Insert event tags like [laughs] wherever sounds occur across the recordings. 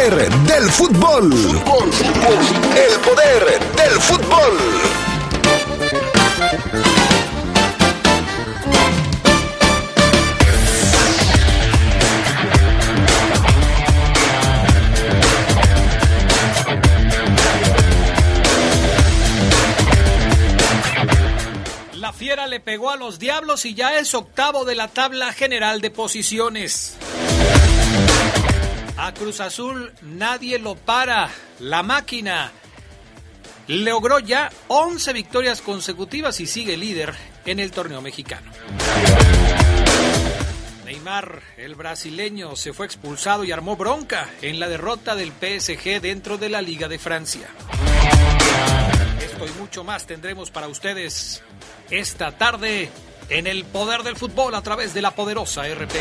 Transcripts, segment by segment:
poder del fútbol. El poder del fútbol. La fiera le pegó a los diablos y ya es octavo de la tabla general de posiciones. A Cruz Azul nadie lo para. La máquina logró ya 11 victorias consecutivas y sigue líder en el torneo mexicano. Neymar, el brasileño, se fue expulsado y armó bronca en la derrota del PSG dentro de la Liga de Francia. Esto y mucho más tendremos para ustedes esta tarde en el poder del fútbol a través de la poderosa RP.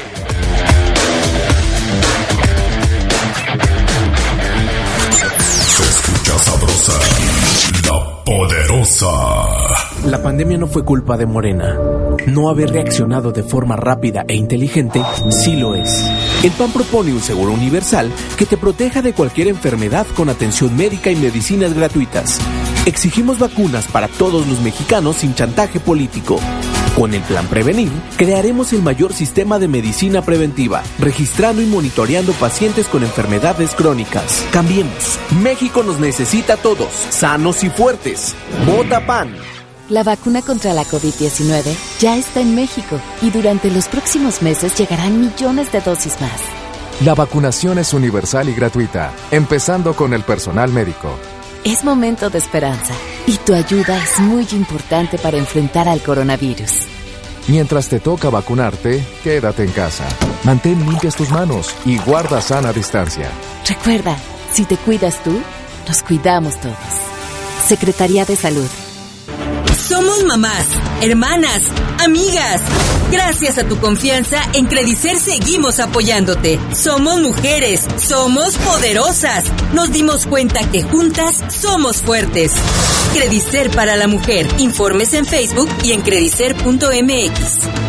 Se escucha sabrosa, la poderosa. La pandemia no fue culpa de Morena. No haber reaccionado de forma rápida e inteligente sí lo es. El PAN propone un seguro universal que te proteja de cualquier enfermedad con atención médica y medicinas gratuitas. Exigimos vacunas para todos los mexicanos sin chantaje político. Con el plan Prevenir, crearemos el mayor sistema de medicina preventiva, registrando y monitoreando pacientes con enfermedades crónicas. Cambiemos. México nos necesita a todos, sanos y fuertes. Vota PAN. La vacuna contra la COVID-19 ya está en México y durante los próximos meses llegarán millones de dosis más. La vacunación es universal y gratuita, empezando con el personal médico. Es momento de esperanza y tu ayuda es muy importante para enfrentar al coronavirus. Mientras te toca vacunarte, quédate en casa. Mantén limpias tus manos y guarda sana distancia. Recuerda, si te cuidas tú, nos cuidamos todos. Secretaría de Salud. Somos mamás, hermanas, amigas. Gracias a tu confianza, en Credicer seguimos apoyándote. Somos mujeres, somos poderosas. Nos dimos cuenta que juntas somos fuertes. Credicer para la mujer. Informes en Facebook y en credicer.mx.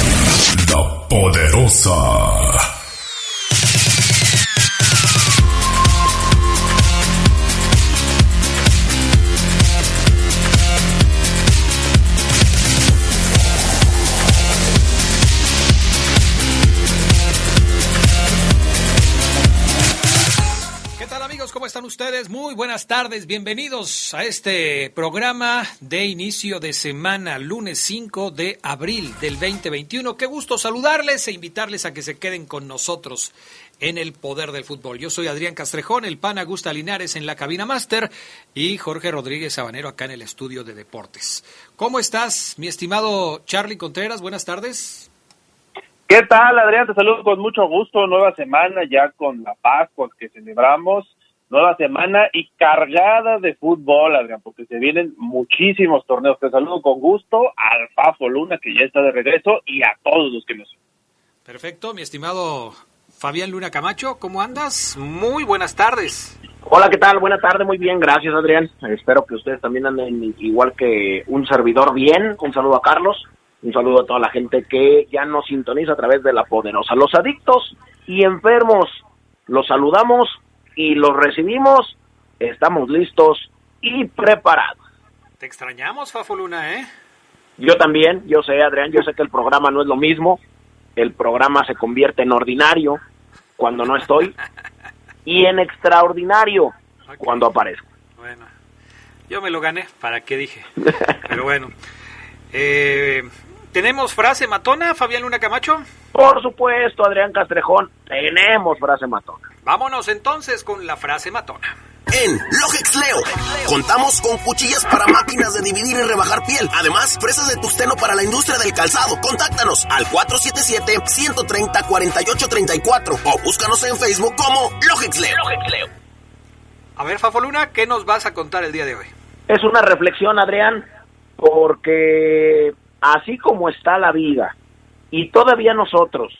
la poderosa. Ustedes? Muy buenas tardes, bienvenidos a este programa de inicio de semana, lunes 5 de abril del 2021. Qué gusto saludarles e invitarles a que se queden con nosotros en el poder del fútbol. Yo soy Adrián Castrejón, el pan Augusta Linares en la cabina máster y Jorge Rodríguez Sabanero acá en el estudio de deportes. ¿Cómo estás, mi estimado Charlie Contreras? Buenas tardes. ¿Qué tal, Adrián? Te saludo con mucho gusto. Nueva semana ya con la Pascua que celebramos. Nueva semana y cargada de fútbol, Adrián, porque se vienen muchísimos torneos. Te saludo con gusto al Fafo Luna, que ya está de regreso, y a todos los que nos. Perfecto, mi estimado Fabián Luna Camacho, ¿cómo andas? Muy buenas tardes. Hola, ¿qué tal? Buena tarde, muy bien, gracias Adrián. Espero que ustedes también anden igual que un servidor bien. Un saludo a Carlos, un saludo a toda la gente que ya nos sintoniza a través de la poderosa. Los adictos y enfermos, los saludamos y los recibimos. Estamos listos y preparados. Te extrañamos, Fafo Luna, ¿eh? Yo también, yo sé Adrián, yo sé que el programa no es lo mismo. El programa se convierte en ordinario cuando no estoy y en extraordinario cuando aparezco. Bueno, yo me lo gané, ¿para qué dije? [laughs] Pero bueno. Eh, ¿Tenemos frase matona, Fabián Luna Camacho? Por supuesto, Adrián Castrejón, tenemos frase matona. Vámonos entonces con la frase matona. en Logex Leo. Contamos con cuchillas para máquinas de dividir y rebajar piel. Además, presas de tusteno para la industria del calzado. Contáctanos al 477-130-4834 o búscanos en Facebook como Logex Leo. A ver, Fafoluna, ¿qué nos vas a contar el día de hoy? Es una reflexión, Adrián, porque así como está la vida y todavía nosotros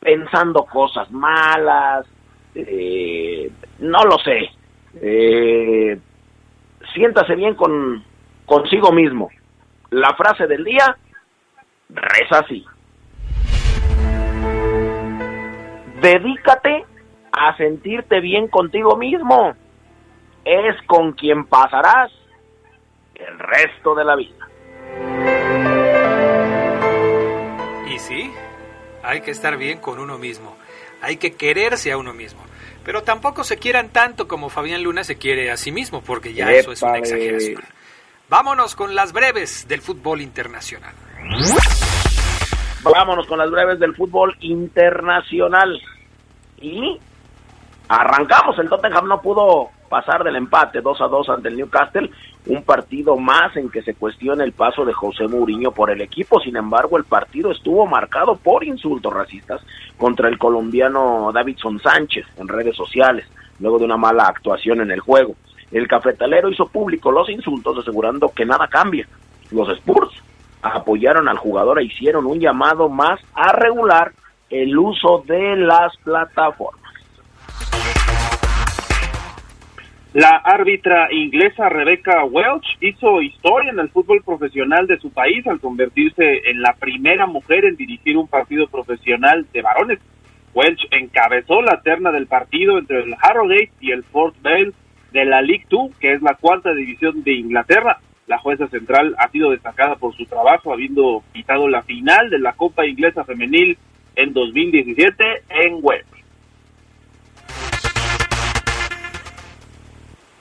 pensando cosas malas, eh, no lo sé, eh, siéntase bien con consigo mismo. La frase del día reza así. Dedícate a sentirte bien contigo mismo. Es con quien pasarás el resto de la vida. Hay que estar bien con uno mismo. Hay que quererse a uno mismo. Pero tampoco se quieran tanto como Fabián Luna se quiere a sí mismo, porque ya eso es una exageración. Vámonos con las breves del fútbol internacional. Vámonos con las breves del fútbol internacional. Y arrancamos. El Tottenham no pudo pasar del empate 2 a 2 ante el Newcastle. Un partido más en que se cuestiona el paso de José Mourinho por el equipo. Sin embargo, el partido estuvo marcado por insultos racistas contra el colombiano Davidson Sánchez en redes sociales, luego de una mala actuación en el juego. El cafetalero hizo público los insultos asegurando que nada cambia. Los Spurs apoyaron al jugador e hicieron un llamado más a regular el uso de las plataformas. La árbitra inglesa Rebecca Welch hizo historia en el fútbol profesional de su país al convertirse en la primera mujer en dirigir un partido profesional de varones. Welch encabezó la terna del partido entre el Harrogate y el Fort Vale de la League Two, que es la cuarta división de Inglaterra. La jueza central ha sido destacada por su trabajo, habiendo quitado la final de la Copa Inglesa Femenil en 2017 en Wales.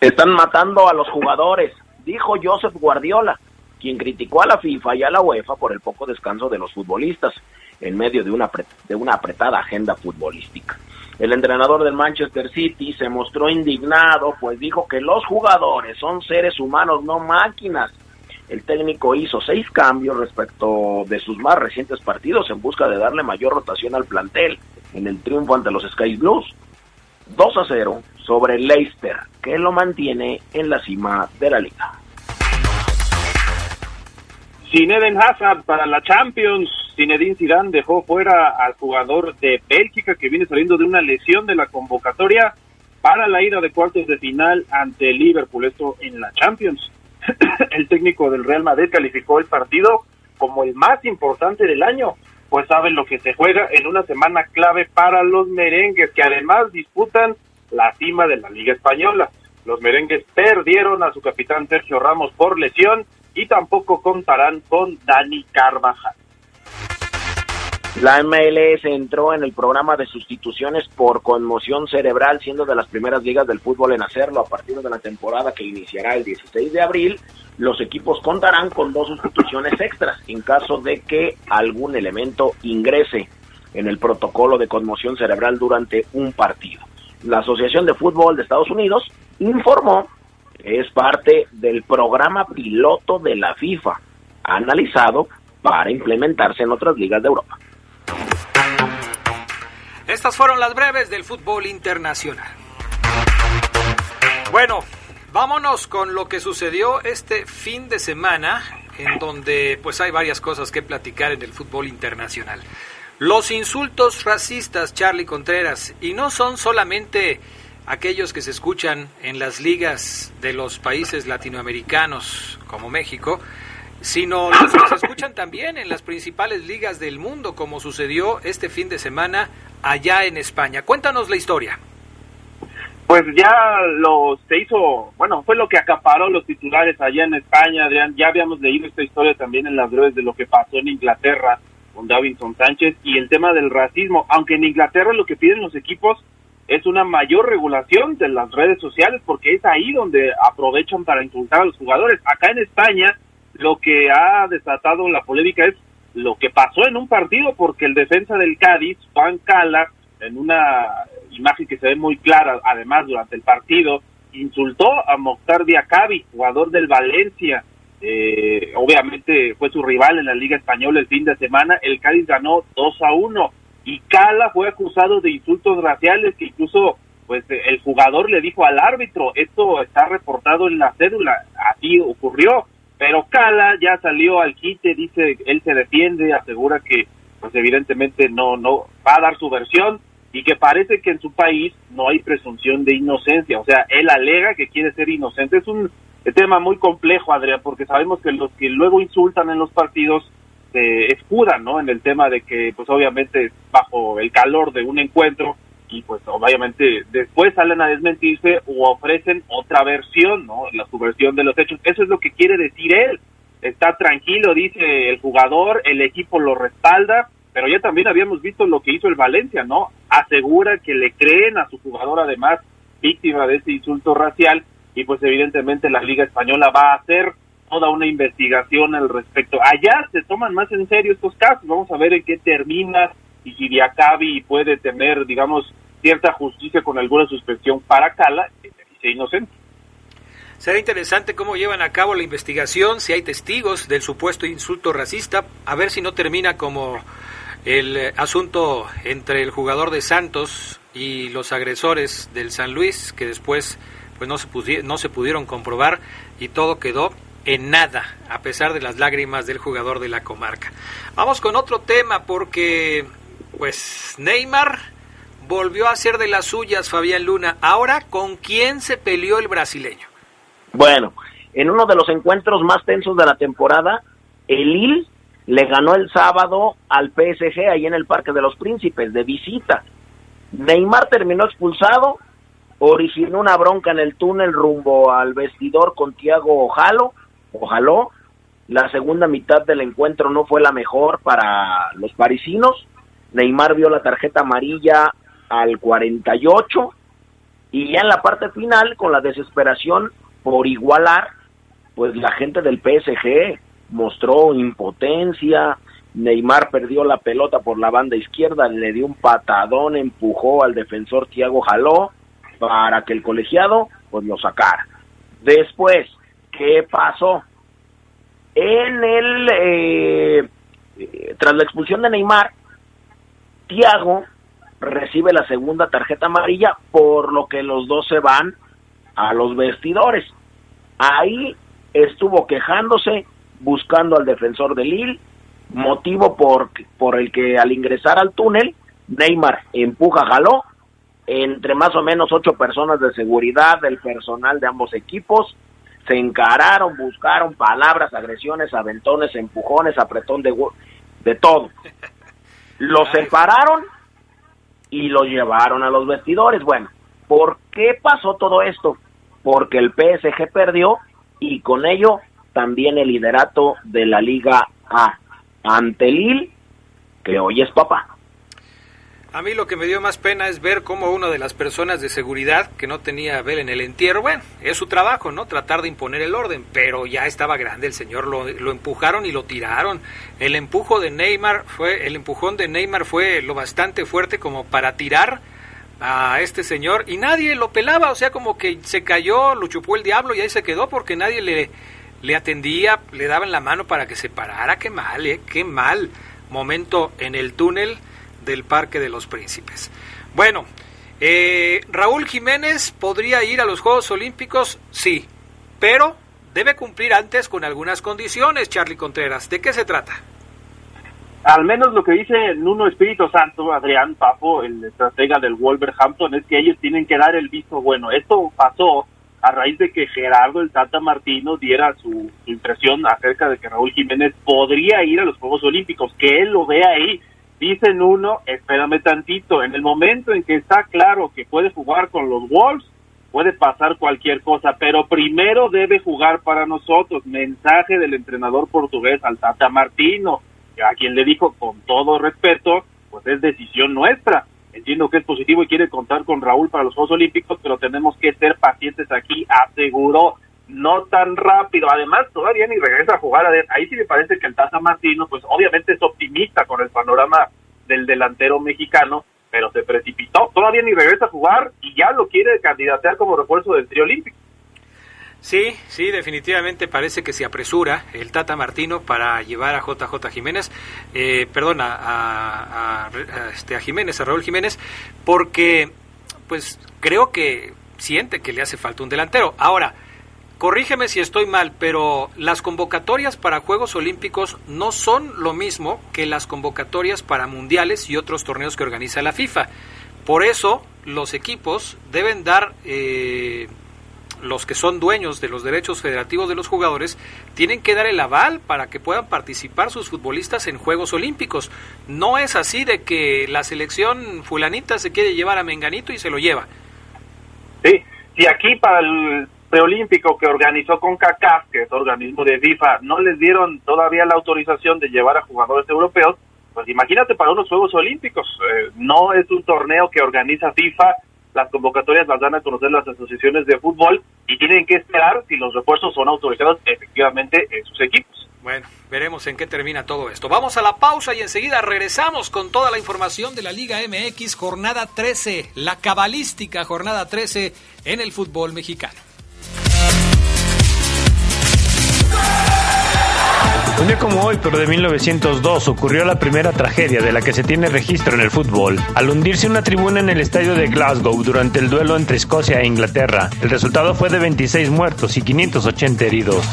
Están matando a los jugadores, dijo Joseph Guardiola, quien criticó a la FIFA y a la UEFA por el poco descanso de los futbolistas en medio de una, de una apretada agenda futbolística. El entrenador del Manchester City se mostró indignado, pues dijo que los jugadores son seres humanos, no máquinas. El técnico hizo seis cambios respecto de sus más recientes partidos en busca de darle mayor rotación al plantel en el triunfo ante los Sky Blues. 2 a 0 sobre Leicester, que lo mantiene en la cima de la liga. Zinedine Hazard para la Champions. Zinedine Zidane dejó fuera al jugador de Bélgica que viene saliendo de una lesión de la convocatoria para la ida de cuartos de final ante Liverpool, esto en la Champions. [clears throat] el técnico del Real Madrid calificó el partido como el más importante del año, pues saben lo que se juega en una semana clave para los merengues, que además disputan la cima de la Liga Española. Los merengues perdieron a su capitán Sergio Ramos por lesión y tampoco contarán con Dani Carvajal. La MLS entró en el programa de sustituciones por conmoción cerebral, siendo de las primeras ligas del fútbol en hacerlo a partir de la temporada que iniciará el 16 de abril. Los equipos contarán con dos sustituciones extras en caso de que algún elemento ingrese en el protocolo de conmoción cerebral durante un partido. La Asociación de Fútbol de Estados Unidos informó que es parte del programa piloto de la FIFA, analizado para implementarse en otras ligas de Europa. Estas fueron las breves del fútbol internacional. Bueno, vámonos con lo que sucedió este fin de semana, en donde pues hay varias cosas que platicar en el fútbol internacional. Los insultos racistas, Charlie Contreras, y no son solamente aquellos que se escuchan en las ligas de los países latinoamericanos como México, sino los que se escuchan también en las principales ligas del mundo, como sucedió este fin de semana allá en España. Cuéntanos la historia. Pues ya lo se hizo, bueno, fue lo que acaparó los titulares allá en España, Adrián. Ya habíamos leído esta historia también en las breves de lo que pasó en Inglaterra con Davinson Sánchez y el tema del racismo. Aunque en Inglaterra lo que piden los equipos es una mayor regulación de las redes sociales porque es ahí donde aprovechan para insultar a los jugadores. Acá en España lo que ha desatado la polémica es lo que pasó en un partido porque el defensa del Cádiz, Juan Cala, en una imagen que se ve muy clara, además durante el partido, insultó a Mokhtar Diakabi, jugador del Valencia. Eh, obviamente fue su rival en la Liga Española el fin de semana. El Cádiz ganó 2 a 1 y Cala fue acusado de insultos raciales que incluso pues el jugador le dijo al árbitro, esto está reportado en la cédula, así ocurrió, pero Cala ya salió al quite, dice, él se defiende, asegura que pues evidentemente no no va a dar su versión y que parece que en su país no hay presunción de inocencia, o sea, él alega que quiere ser inocente. Es un tema muy complejo, Adrián, porque sabemos que los que luego insultan en los partidos se escudan, ¿no? En el tema de que, pues obviamente, bajo el calor de un encuentro, y pues obviamente después salen a desmentirse o ofrecen otra versión, ¿no? La subversión de los hechos. Eso es lo que quiere decir él. Está tranquilo, dice el jugador, el equipo lo respalda, pero ya también habíamos visto lo que hizo el Valencia, ¿no? Asegura que le creen a su jugador además víctima de este insulto racial y pues evidentemente la Liga Española va a hacer toda una investigación al respecto. Allá se toman más en serio estos casos, vamos a ver en qué termina y si Diacabi puede tener, digamos, cierta justicia con alguna suspensión para Cala, que se dice inocente. Será interesante cómo llevan a cabo la investigación, si hay testigos del supuesto insulto racista, a ver si no termina como el eh, asunto entre el jugador de Santos y los agresores del San Luis, que después pues no se, no se pudieron comprobar y todo quedó en nada, a pesar de las lágrimas del jugador de la comarca. Vamos con otro tema porque pues Neymar volvió a ser de las suyas, Fabián Luna. Ahora, ¿con quién se peleó el brasileño? Bueno, en uno de los encuentros más tensos de la temporada, el Lille le ganó el sábado al PSG ahí en el Parque de los Príncipes de visita. Neymar terminó expulsado, originó una bronca en el túnel rumbo al vestidor con Tiago Ojalo, Ojaló. La segunda mitad del encuentro no fue la mejor para los parisinos. Neymar vio la tarjeta amarilla al 48 y ya en la parte final, con la desesperación por igualar, pues la gente del PSG mostró impotencia, Neymar perdió la pelota por la banda izquierda, le dio un patadón, empujó al defensor Thiago Jaló para que el colegiado pues lo sacara. Después, ¿qué pasó? En el eh, tras la expulsión de Neymar, Thiago recibe la segunda tarjeta amarilla, por lo que los dos se van a los vestidores. Ahí estuvo quejándose, buscando al defensor de Lille, motivo por, por el que al ingresar al túnel, Neymar empuja, jaló, entre más o menos ocho personas de seguridad del personal de ambos equipos, se encararon, buscaron palabras, agresiones, aventones, empujones, apretón de, de todo. Los separaron y los llevaron a los vestidores. Bueno, ¿por qué pasó todo esto? Porque el PSG perdió y con ello también el liderato de la Liga A ante Lille, que hoy es papá. A mí lo que me dio más pena es ver cómo una de las personas de seguridad que no tenía ver en el entierro, bueno, es su trabajo, ¿no? Tratar de imponer el orden, pero ya estaba grande el señor, lo, lo, empujaron y lo tiraron. El empujo de Neymar fue, el empujón de Neymar fue lo bastante fuerte como para tirar a este señor y nadie lo pelaba, o sea, como que se cayó, lo chupó el diablo y ahí se quedó porque nadie le, le atendía, le daban la mano para que se parara, qué mal, ¿eh? Qué mal momento en el túnel del Parque de los Príncipes. Bueno, eh, Raúl Jiménez podría ir a los Juegos Olímpicos, sí, pero debe cumplir antes con algunas condiciones, Charlie Contreras. ¿De qué se trata? Al menos lo que dice Nuno Espíritu Santo, Adrián Papo, el estratega del Wolverhampton, es que ellos tienen que dar el visto bueno. Esto pasó a raíz de que Gerardo el Tata Martino diera su impresión acerca de que Raúl Jiménez podría ir a los Juegos Olímpicos, que él lo vea ahí Dicen uno, espérame tantito, en el momento en que está claro que puede jugar con los Wolves, puede pasar cualquier cosa, pero primero debe jugar para nosotros. Mensaje del entrenador portugués al Tata Martino, a quien le dijo con todo respeto, pues es decisión nuestra. Entiendo que es positivo y quiere contar con Raúl para los Juegos Olímpicos, pero tenemos que ser pacientes aquí, aseguró no tan rápido. Además, todavía ni regresa a jugar. Ahí sí me parece que el Tata Martino, pues obviamente es optimista con el panorama del delantero mexicano, pero se precipitó, todavía ni regresa a jugar y ya lo quiere candidatear como refuerzo del trío olímpico. Sí, sí, definitivamente parece que se apresura el Tata Martino para llevar a JJ Jiménez, eh, perdón, a, a, este, a Jiménez, a Raúl Jiménez, porque pues creo que siente que le hace falta un delantero. Ahora, corrígeme si estoy mal, pero las convocatorias para Juegos Olímpicos no son lo mismo que las convocatorias para mundiales y otros torneos que organiza la FIFA. Por eso los equipos deben dar... Eh, los que son dueños de los derechos federativos de los jugadores tienen que dar el aval para que puedan participar sus futbolistas en Juegos Olímpicos. No es así de que la selección fulanita se quiere llevar a Menganito y se lo lleva. Sí, y aquí para el preolímpico que organizó con CACAF, que es organismo de FIFA, no les dieron todavía la autorización de llevar a jugadores europeos, pues imagínate para unos Juegos Olímpicos. Eh, no es un torneo que organiza FIFA las convocatorias las dan a conocer las asociaciones de fútbol y tienen que esperar si los refuerzos son autorizados efectivamente en sus equipos. Bueno, veremos en qué termina todo esto. Vamos a la pausa y enseguida regresamos con toda la información de la Liga MX, jornada 13, la cabalística jornada 13 en el fútbol mexicano. Un día como hoy, pero de 1902, ocurrió la primera tragedia de la que se tiene registro en el fútbol. Al hundirse una tribuna en el estadio de Glasgow durante el duelo entre Escocia e Inglaterra, el resultado fue de 26 muertos y 580 heridos.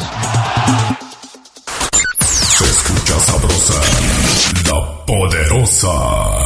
Se escucha sabrosa, la poderosa.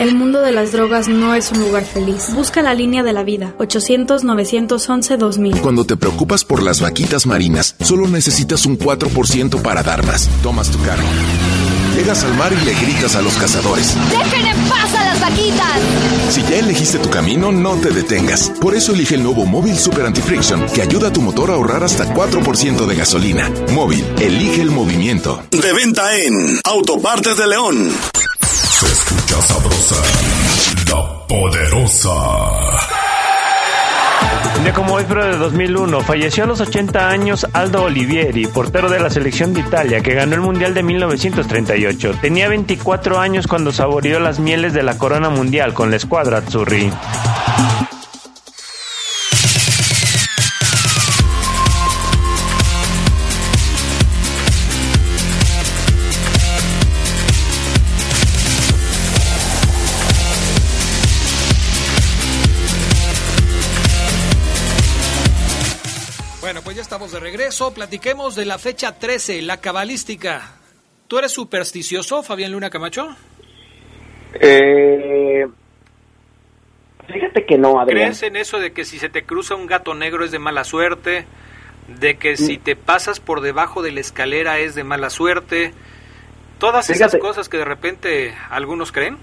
El mundo de las drogas no es un lugar feliz. Busca la línea de la vida. 800-911-2000. Cuando te preocupas por las vaquitas marinas, solo necesitas un 4% para dar más. Tomas tu carro. Llegas al mar y le gritas a los cazadores. ¡Dejen en paz a las vaquitas! Si ya elegiste tu camino, no te detengas. Por eso elige el nuevo Móvil Super Anti-Friction, que ayuda a tu motor a ahorrar hasta 4% de gasolina. Móvil, elige el movimiento. De venta en Autopartes de León. Sabrosa, la poderosa. Día como hoy, pero de 2001, falleció a los 80 años Aldo Olivieri, portero de la selección de Italia, que ganó el Mundial de 1938. Tenía 24 años cuando saboreó las mieles de la corona mundial con la escuadra Azzurri. De regreso. Platiquemos de la fecha 13, la cabalística. ¿Tú eres supersticioso, Fabián Luna Camacho? Eh, fíjate que no, Adrián. ¿Crees en eso de que si se te cruza un gato negro es de mala suerte? ¿De que si te pasas por debajo de la escalera es de mala suerte? Todas esas cosas que de repente algunos creen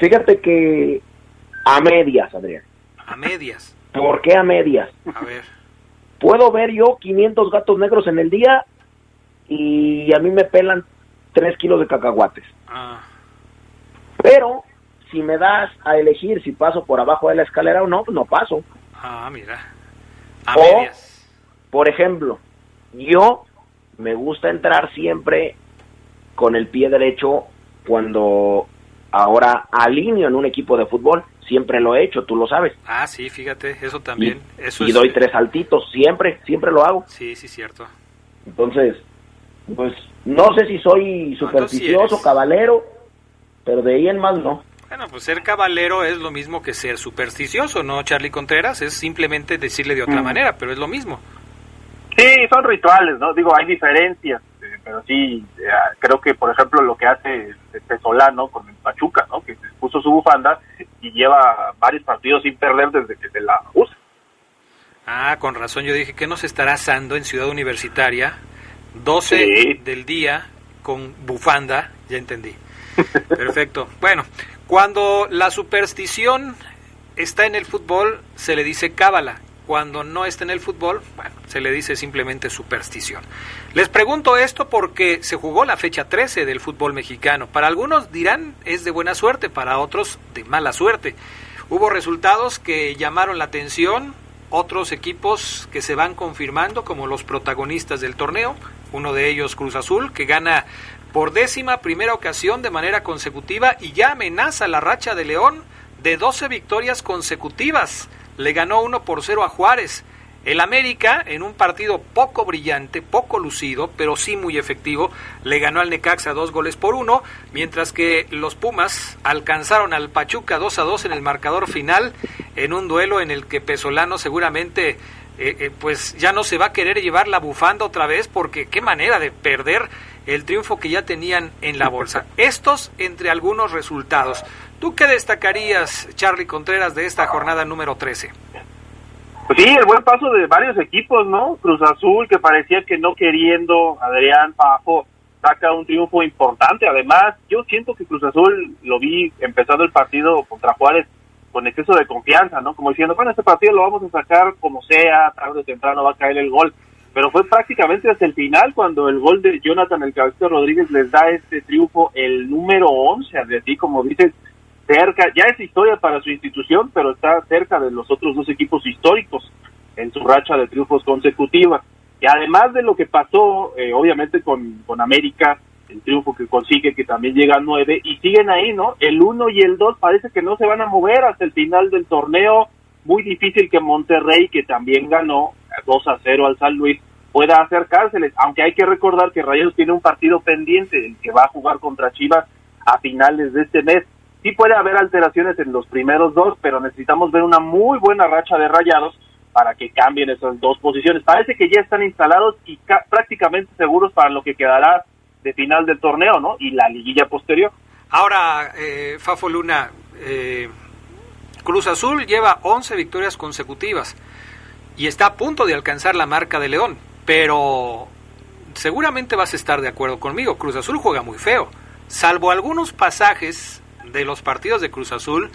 Fíjate que a medias, Adrián. a medias. ¿Por qué a medias? A ver. Puedo ver yo 500 gatos negros en el día y a mí me pelan 3 kilos de cacahuates. Ah, Pero si me das a elegir si paso por abajo de la escalera o no, pues no paso. ah, mira. A O, medias. por ejemplo, yo me gusta entrar siempre con el pie derecho cuando ahora alineo en un equipo de fútbol. Siempre lo he hecho, tú lo sabes. Ah, sí, fíjate, eso también. eso y es, doy tres saltitos, siempre, siempre lo hago. Sí, sí, cierto. Entonces, pues no sé si soy supersticioso, eres? cabalero, pero de ahí en más no. Bueno, pues ser caballero es lo mismo que ser supersticioso, ¿no, Charlie Contreras? Es simplemente decirle de otra Mm. manera, pero es lo mismo. Sí, son rituales, ¿no? Digo, hay diferencias, pero sí, eh, creo que, por ejemplo, lo que hace Pesolano con el Pachuca, ¿no? Que puso su bufanda y lleva varios partidos sin perder desde que se la usa. Ah, con razón, yo dije que no se estará asando en Ciudad Universitaria, 12 del día con bufanda, ya entendí. [laughs] Perfecto. Bueno, cuando la superstición está en el fútbol, se le dice cábala. Cuando no está en el fútbol, bueno, se le dice simplemente superstición. Les pregunto esto porque se jugó la fecha 13 del fútbol mexicano. Para algunos dirán es de buena suerte, para otros de mala suerte. Hubo resultados que llamaron la atención, otros equipos que se van confirmando como los protagonistas del torneo, uno de ellos Cruz Azul, que gana por décima primera ocasión de manera consecutiva y ya amenaza la racha de León de 12 victorias consecutivas. Le ganó 1 por 0 a Juárez. El América, en un partido poco brillante, poco lucido, pero sí muy efectivo, le ganó al Necaxa dos goles por uno, mientras que los Pumas alcanzaron al Pachuca 2 a 2 en el marcador final, en un duelo en el que Pesolano seguramente eh, eh, pues ya no se va a querer llevar la bufanda otra vez, porque qué manera de perder el triunfo que ya tenían en la bolsa. Estos entre algunos resultados. ¿Tú qué destacarías, Charlie Contreras, de esta jornada número 13? Pues sí, el buen paso de varios equipos, ¿no? Cruz Azul, que parecía que no queriendo, Adrián Pajo saca un triunfo importante. Además, yo siento que Cruz Azul lo vi empezando el partido contra Juárez con exceso de confianza, ¿no? Como diciendo, bueno, este partido lo vamos a sacar como sea, tarde o temprano va a caer el gol. Pero fue prácticamente hasta el final cuando el gol de Jonathan el Cabecito Rodríguez les da este triunfo, el número 11, así como dices, cerca, ya es historia para su institución, pero está cerca de los otros dos equipos históricos en su racha de triunfos consecutiva. Y además de lo que pasó, eh, obviamente, con, con América, el triunfo que consigue, que también llega a nueve, y siguen ahí, ¿no? El uno y el dos parece que no se van a mover hasta el final del torneo. Muy difícil que Monterrey, que también ganó 2 a 0 al San Luis, pueda acercárseles, aunque hay que recordar que Rayados tiene un partido pendiente, el que va a jugar contra Chivas a finales de este mes sí puede haber alteraciones en los primeros dos, pero necesitamos ver una muy buena racha de rayados para que cambien esas dos posiciones. Parece que ya están instalados y prácticamente seguros para lo que quedará de final del torneo, ¿no? Y la liguilla posterior. Ahora, eh, Fafo Luna, eh, Cruz Azul lleva 11 victorias consecutivas y está a punto de alcanzar la marca de León, pero seguramente vas a estar de acuerdo conmigo, Cruz Azul juega muy feo, salvo algunos pasajes de los partidos de Cruz Azul,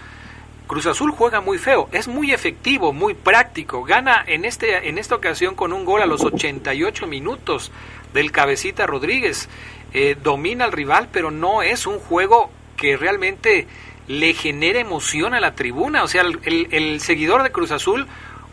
Cruz Azul juega muy feo, es muy efectivo, muy práctico, gana en, este, en esta ocasión con un gol a los 88 minutos del cabecita Rodríguez, eh, domina al rival, pero no es un juego que realmente le genere emoción a la tribuna, o sea, el, el seguidor de Cruz Azul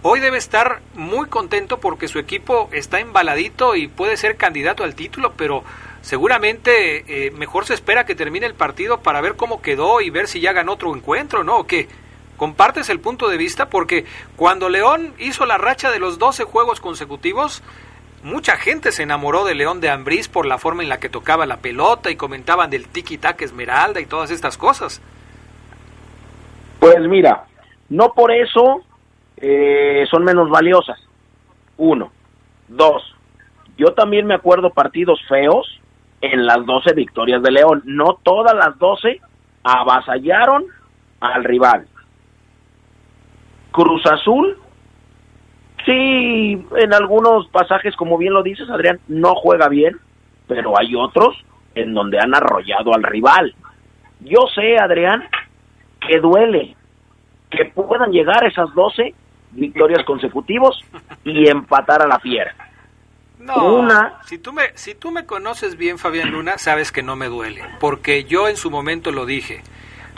hoy debe estar muy contento porque su equipo está embaladito y puede ser candidato al título, pero seguramente eh, mejor se espera que termine el partido para ver cómo quedó y ver si ya ganó otro encuentro, ¿no? ¿O qué? ¿Compartes el punto de vista? Porque cuando León hizo la racha de los 12 juegos consecutivos, mucha gente se enamoró de León de Ambriz por la forma en la que tocaba la pelota y comentaban del tiki-tac esmeralda y todas estas cosas. Pues mira, no por eso eh, son menos valiosas. Uno. Dos. Yo también me acuerdo partidos feos en las 12 victorias de León. No todas las 12 avasallaron al rival. Cruz Azul, sí, en algunos pasajes, como bien lo dices, Adrián, no juega bien, pero hay otros en donde han arrollado al rival. Yo sé, Adrián, que duele que puedan llegar esas 12 victorias consecutivos y empatar a la fiera. No, si tú me si tú me conoces bien Fabián Luna, sabes que no me duele, porque yo en su momento lo dije.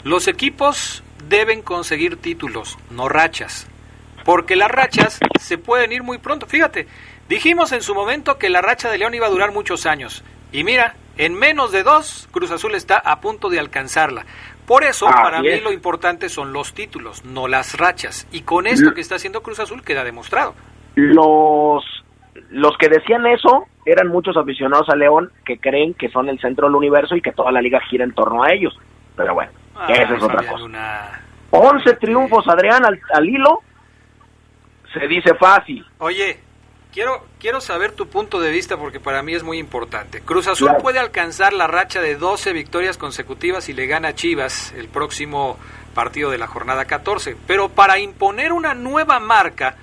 Los equipos deben conseguir títulos, no rachas, porque las rachas se pueden ir muy pronto. Fíjate, dijimos en su momento que la racha de León iba a durar muchos años y mira, en menos de dos Cruz Azul está a punto de alcanzarla. Por eso, para mí lo importante son los títulos, no las rachas. Y con esto que está haciendo Cruz Azul queda demostrado. Los los que decían eso eran muchos aficionados a León que creen que son el centro del universo y que toda la liga gira en torno a ellos. Pero bueno, esa es otra cosa. 11 triunfos, Adrián, al, hilo. Se dice fácil. Oye, Quiero, quiero saber tu punto de vista porque para mí es muy importante. Cruz Azul puede alcanzar la racha de 12 victorias consecutivas y le gana a Chivas el próximo partido de la jornada 14. Pero para imponer una nueva marca,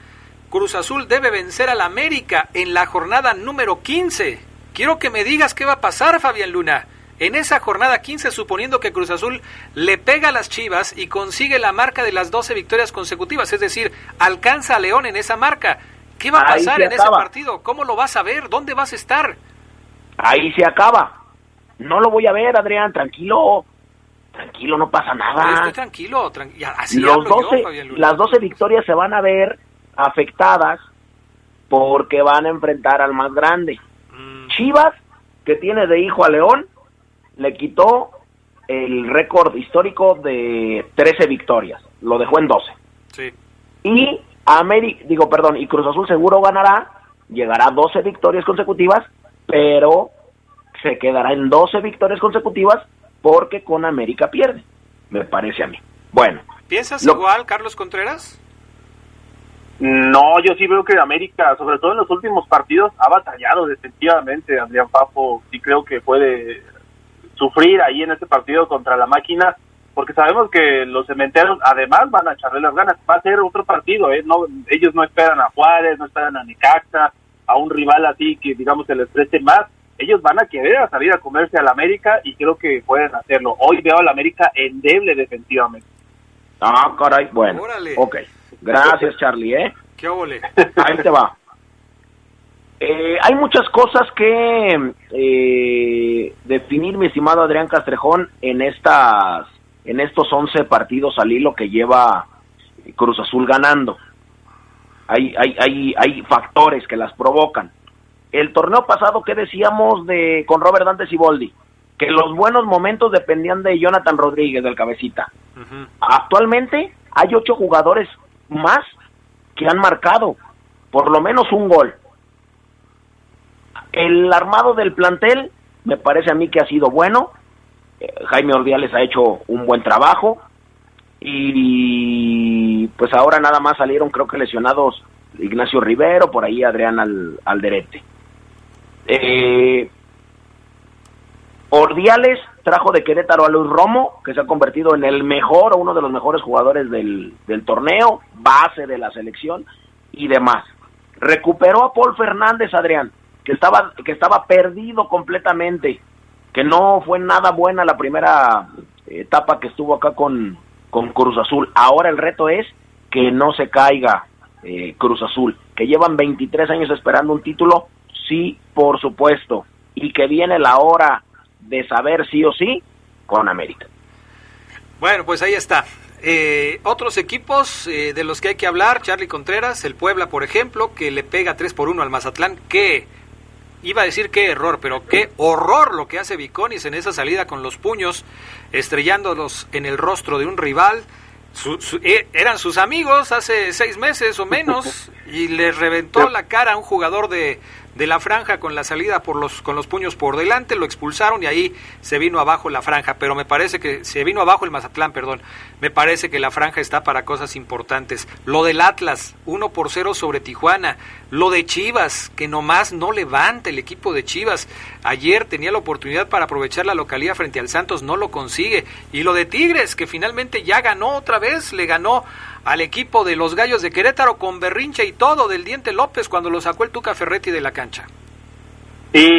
Cruz Azul debe vencer al América en la jornada número 15. Quiero que me digas qué va a pasar, Fabián Luna. En esa jornada 15, suponiendo que Cruz Azul le pega a las Chivas y consigue la marca de las 12 victorias consecutivas, es decir, alcanza a León en esa marca. ¿Qué va a pasar en ese partido? ¿Cómo lo vas a ver? ¿Dónde vas a estar? Ahí se acaba. No lo voy a ver, Adrián, tranquilo. Tranquilo, no pasa nada. Estoy tranquilo, así Los 12, las 12 victorias se van a ver afectadas porque van a enfrentar al más grande. Mm. Chivas, que tiene de hijo a León, le quitó el récord histórico de 13 victorias, lo dejó en 12. Sí. Y América, digo, perdón, y Cruz Azul seguro ganará, llegará a 12 victorias consecutivas, pero se quedará en 12 victorias consecutivas porque con América pierde, me parece a mí. Bueno. ¿Piensas igual, Carlos Contreras? No, yo sí veo que América, sobre todo en los últimos partidos, ha batallado defensivamente. Adrián Papo sí creo que puede sufrir ahí en este partido contra la máquina, porque sabemos que los cementeros además van a echarle las ganas. Va a ser otro partido, ¿eh? No, ellos no esperan a Juárez, no esperan a Necaxa, a un rival así que digamos se les preste más. Ellos van a querer salir a comerse al América y creo que pueden hacerlo. Hoy veo al América endeble defensivamente. Ah, caray, bueno. Ok. Gracias, Charlie, ¿eh? ¿Qué ole? Ahí te va. Eh, hay muchas cosas que eh, definir, mi estimado Adrián Castrejón, en estas, en estos 11 partidos al hilo que lleva Cruz Azul ganando. Hay, hay, hay, hay factores que las provocan. El torneo pasado, ¿qué decíamos de con Robert Dante Boldi? Que los buenos momentos dependían de Jonathan Rodríguez, del cabecita. Actualmente hay ocho jugadores más que han marcado por lo menos un gol el armado del plantel me parece a mí que ha sido bueno. Eh, Jaime Ordiales ha hecho un buen trabajo. Y pues ahora nada más salieron, creo que lesionados Ignacio Rivero, por ahí Adrián al, Alderete. Eh, Ordiales trajo de Querétaro a Luis Romo, que se ha convertido en el mejor o uno de los mejores jugadores del, del torneo, base de la selección y demás. Recuperó a Paul Fernández, Adrián, que estaba, que estaba perdido completamente, que no fue nada buena la primera etapa que estuvo acá con, con Cruz Azul. Ahora el reto es que no se caiga eh, Cruz Azul, que llevan 23 años esperando un título, sí, por supuesto, y que viene la hora de saber sí o sí con América. Bueno, pues ahí está. Eh, otros equipos eh, de los que hay que hablar, Charlie Contreras, el Puebla, por ejemplo, que le pega 3 por 1 al Mazatlán, que iba a decir qué error, pero qué horror lo que hace Viconis en esa salida con los puños, estrellándolos en el rostro de un rival. Eh, eran sus amigos hace seis meses o menos [laughs] y le reventó la cara a un jugador de, de la franja con la salida por los, con los puños por delante, lo expulsaron y ahí se vino abajo la franja, pero me parece que se vino abajo el Mazatlán, perdón, me parece que la franja está para cosas importantes. Lo del Atlas, 1 por 0 sobre Tijuana, lo de Chivas, que nomás no levanta el equipo de Chivas, ayer tenía la oportunidad para aprovechar la localidad frente al Santos, no lo consigue, y lo de Tigres, que finalmente ya ganó otra vez, le ganó al equipo de los Gallos de Querétaro con berrinche y todo del Diente López cuando lo sacó el Tuca Ferretti de la cancha. Sí,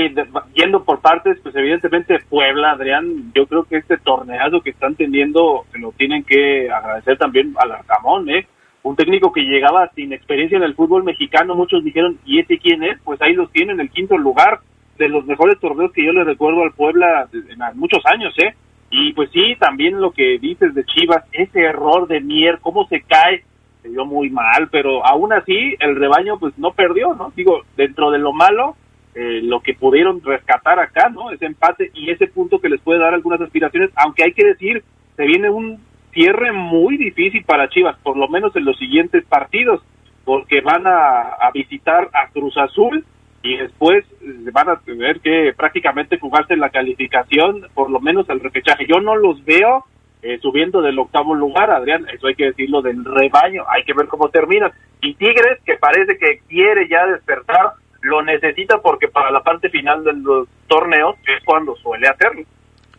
yendo por partes, pues evidentemente Puebla, Adrián, yo creo que este torneazo que están teniendo se lo tienen que agradecer también al Arcamón, ¿eh? Un técnico que llegaba sin experiencia en el fútbol mexicano, muchos dijeron, ¿y ese quién es? Pues ahí los tienen en el quinto lugar de los mejores torneos que yo le recuerdo al Puebla en muchos años, ¿eh? Y pues sí, también lo que dices de Chivas, ese error de Mier, cómo se cae, se dio muy mal, pero aún así el rebaño pues no perdió, ¿no? Digo, dentro de lo malo, eh, lo que pudieron rescatar acá, ¿no? Ese empate y ese punto que les puede dar algunas aspiraciones, aunque hay que decir, se viene un cierre muy difícil para Chivas, por lo menos en los siguientes partidos, porque van a, a visitar a Cruz Azul, y después eh, van a tener que prácticamente jugarse la calificación, por lo menos el repechaje. Yo no los veo eh, subiendo del octavo lugar, Adrián, eso hay que decirlo del rebaño, hay que ver cómo terminan. y Tigres, que parece que quiere ya despertar, lo necesita porque para la parte final de los torneos es cuando suele hacerlo.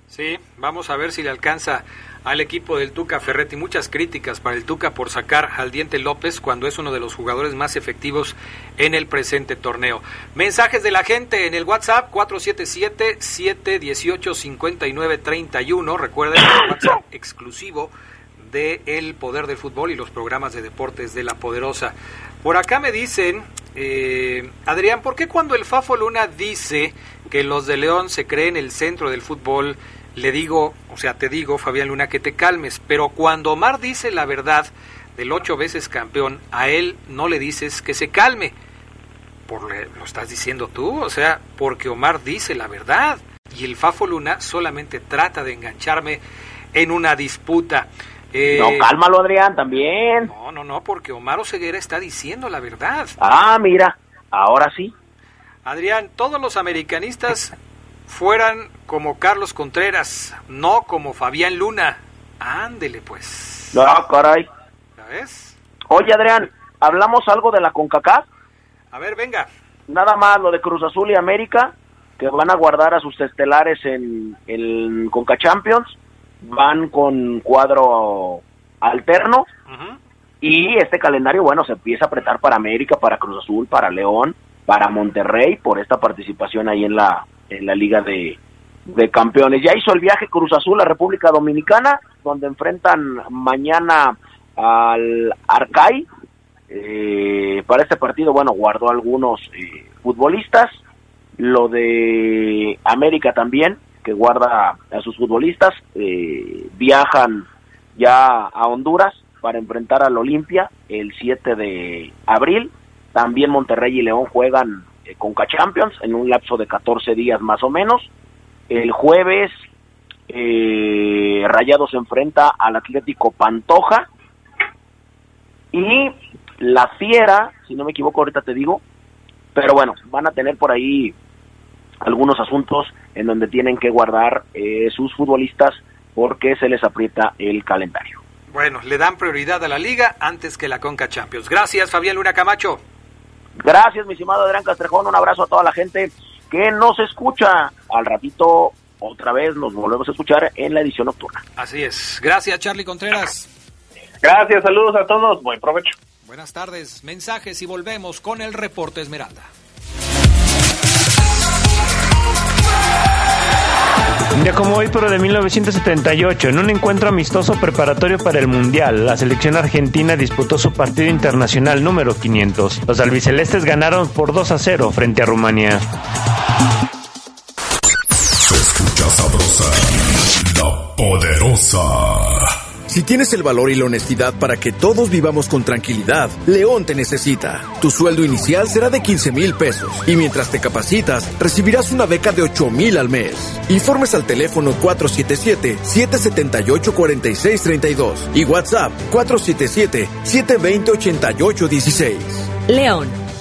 Sí, vamos a ver si le alcanza al equipo del Tuca Ferretti. Muchas críticas para el Tuca por sacar al Diente López cuando es uno de los jugadores más efectivos en el presente torneo. Mensajes de la gente en el WhatsApp 477-718-5931. Recuerden el WhatsApp [coughs] exclusivo de El Poder del Fútbol y los programas de deportes de La Poderosa. Por acá me dicen, eh, Adrián, ¿por qué cuando el Fafo Luna dice que los de León se creen el centro del fútbol, le digo, o sea, te digo, Fabián Luna, que te calmes, pero cuando Omar dice la verdad del ocho veces campeón, a él no le dices que se calme? Por lo estás diciendo tú, o sea, porque Omar dice la verdad y el Fafo Luna solamente trata de engancharme en una disputa. Eh, no, cálmalo, Adrián, también. No, no, no, porque Omar Oseguera está diciendo la verdad. Ah, mira, ahora sí. Adrián, todos los americanistas [laughs] fueran como Carlos Contreras, no como Fabián Luna. Ándele, pues. No, caray. ¿Ya ves? Oye, Adrián, ¿hablamos algo de la CONCACAF? A ver, venga. Nada más lo de Cruz Azul y América, que van a guardar a sus estelares en el Conca Champions van con cuadro alterno y este calendario, bueno, se empieza a apretar para América, para Cruz Azul, para León, para Monterrey por esta participación ahí en la, en la Liga de, Campeones. Ya hizo el viaje Cruz Azul a República Dominicana, donde enfrentan mañana al Arcay. Eh, para este partido, bueno, guardó algunos eh, futbolistas. Lo de América también, que guarda a sus futbolistas, eh, viajan ya a Honduras para enfrentar al Olimpia el 7 de abril. También Monterrey y León juegan eh, con Conca Champions en un lapso de 14 días más o menos. El jueves eh, Rayados se enfrenta al Atlético Pantoja y la Fiera, si no me equivoco ahorita te digo, pero bueno, van a tener por ahí algunos asuntos en donde tienen que guardar eh, sus futbolistas porque se les aprieta el calendario. Bueno, le dan prioridad a la liga antes que la Conca Champions. Gracias, Fabián Luna Camacho. Gracias, mi estimado Adrián Castrejón. Un abrazo a toda la gente que nos escucha. Al ratito, otra vez, nos volvemos a escuchar en la edición nocturna. Así es. Gracias, Charlie Contreras. Gracias, saludos a todos. Buen provecho. Buenas tardes. Mensajes y volvemos con el reporte Esmeralda. Día como hoy, pero de 1978, en un encuentro amistoso preparatorio para el Mundial, la selección argentina disputó su partido internacional número 500. Los albicelestes ganaron por 2 a 0 frente a Rumania. Se escucha sabrosa, la poderosa. Si tienes el valor y la honestidad para que todos vivamos con tranquilidad, León te necesita. Tu sueldo inicial será de 15 mil pesos y mientras te capacitas, recibirás una beca de 8 mil al mes. Informes al teléfono 477-778-4632 y WhatsApp 477-720-8816. León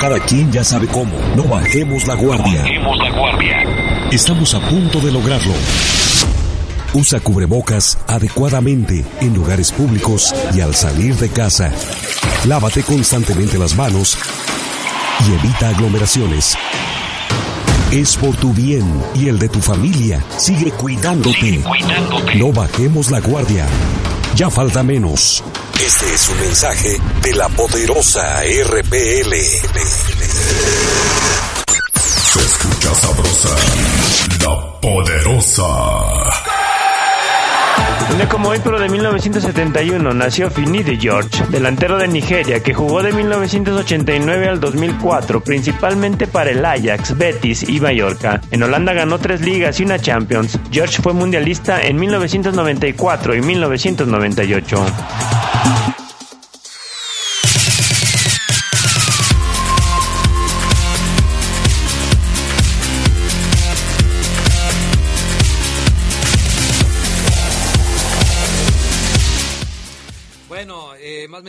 Cada quien ya sabe cómo. No bajemos la guardia. bajemos la guardia. Estamos a punto de lograrlo. Usa cubrebocas adecuadamente en lugares públicos y al salir de casa. Lávate constantemente las manos y evita aglomeraciones. Es por tu bien y el de tu familia. Sigue cuidándote. Sigue cuidándote. No bajemos la guardia. Ya falta menos. Este es un mensaje de la poderosa RPL. Se escucha sabrosa, la poderosa. Un día como hoy, pero de 1971, nació Fini de George, delantero de Nigeria, que jugó de 1989 al 2004, principalmente para el Ajax, Betis y Mallorca. En Holanda ganó tres ligas y una Champions. George fue mundialista en 1994 y 1998.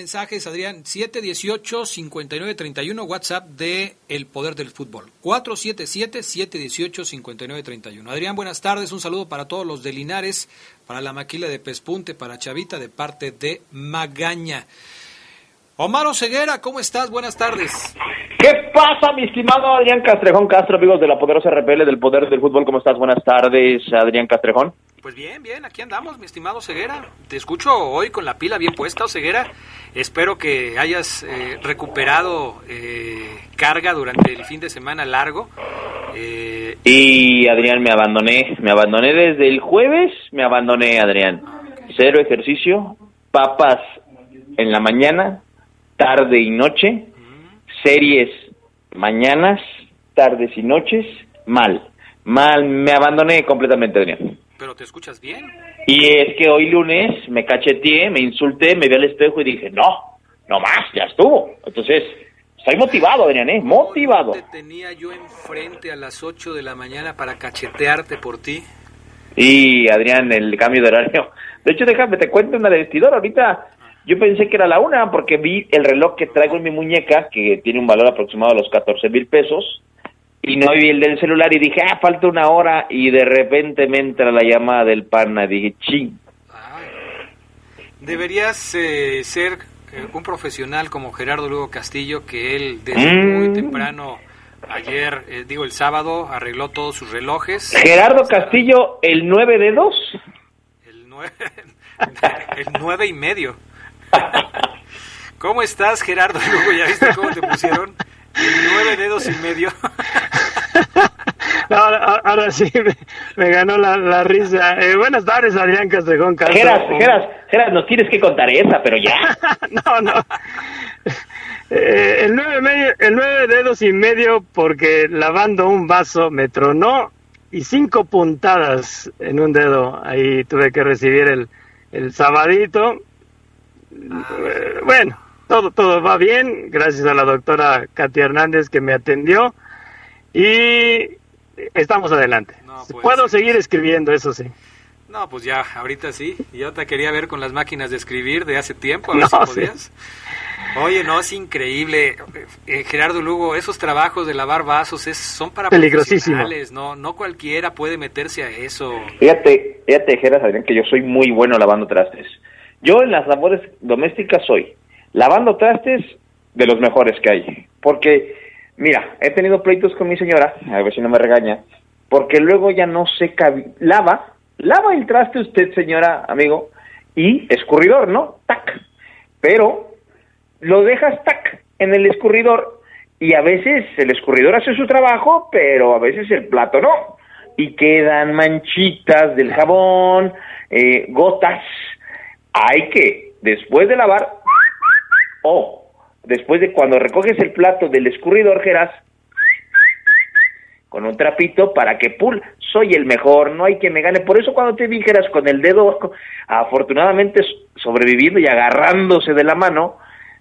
Mensajes, Adrián. 718-5931, WhatsApp de El Poder del Fútbol. 477-718-5931. Adrián, buenas tardes. Un saludo para todos los de Linares, para la maquila de Pespunte, para Chavita, de parte de Magaña. Omar Ceguera, ¿cómo estás? Buenas tardes. ¿Qué pasa, mi estimado Adrián Castrejón Castro, amigos de la poderosa RPL del Poder del Fútbol? ¿Cómo estás? Buenas tardes, Adrián Castrejón. Pues bien, bien, aquí andamos, mi estimado Ceguera. Te escucho hoy con la pila bien puesta, Ceguera. Espero que hayas eh, recuperado eh, carga durante el fin de semana largo. Eh, y Adrián, me abandoné, me abandoné desde el jueves, me abandoné, Adrián. Cero ejercicio, papas en la mañana, tarde y noche, series mañanas, tardes y noches, mal. Mal, me abandoné completamente, Adrián. Pero te escuchas bien. Y es que hoy lunes me cacheteé, me insulté, me vi al espejo y dije, no, no más, ya estuvo. Entonces, estoy motivado, Adrián, ¿eh? Motivado. te tenía yo enfrente a las 8 de la mañana para cachetearte por ti? Y, Adrián, el cambio de horario. De hecho, déjame, te cuento una de vestidor. Ahorita yo pensé que era la una porque vi el reloj que traigo en mi muñeca, que tiene un valor aproximado de los 14 mil pesos y no vi el del celular y dije, ah, falta una hora y de repente me entra la llamada del pana, dije, ching. Deberías eh, ser eh, un profesional como Gerardo Lugo Castillo, que él desde muy Mm. temprano, ayer, eh, digo el sábado, arregló todos sus relojes. Gerardo Castillo, el nueve dedos. El nueve, [laughs] el nueve y medio. [laughs] ¿Cómo estás, Gerardo Lugo? ¿Ya viste cómo te pusieron? El nueve dedos y medio. [laughs] Ahora, ahora sí me, me ganó la, la risa. Eh, buenas tardes, Adrián Castrejón. Geras, Geras, Geras, nos tienes que contar esa, pero ya. [laughs] no, no. Eh, el, nueve medio, el nueve dedos y medio porque lavando un vaso me tronó y cinco puntadas en un dedo. Ahí tuve que recibir el, el sabadito. Eh, bueno, todo, todo va bien, gracias a la doctora Katia Hernández que me atendió y estamos adelante. Puedo seguir escribiendo, eso sí. No, pues ya, ahorita sí. Yo te quería ver con las máquinas de escribir de hace tiempo, a ver No, si sí. podías. Oye, no, es increíble. Eh, Gerardo Lugo, esos trabajos de lavar vasos es, son para profesionales, no, no cualquiera puede meterse a eso. Fíjate, fíjate, Geras, Adrián, que yo soy muy bueno lavando trastes. Yo en las labores domésticas soy lavando trastes de los mejores que hay. Porque, mira, he tenido pleitos con mi señora, a ver si no me regaña, porque luego ya no se lava, lava el traste usted, señora, amigo, y escurridor, ¿no? Tac. Pero lo dejas tac en el escurridor y a veces el escurridor hace su trabajo, pero a veces el plato no. Y quedan manchitas del jabón, eh, gotas. Hay que, después de lavar, o después de cuando recoges el plato del escurridor, Geras, con un trapito para que pul, soy el mejor, no hay quien me gane. Por eso cuando te dijeras con el dedo afortunadamente sobreviviendo y agarrándose de la mano,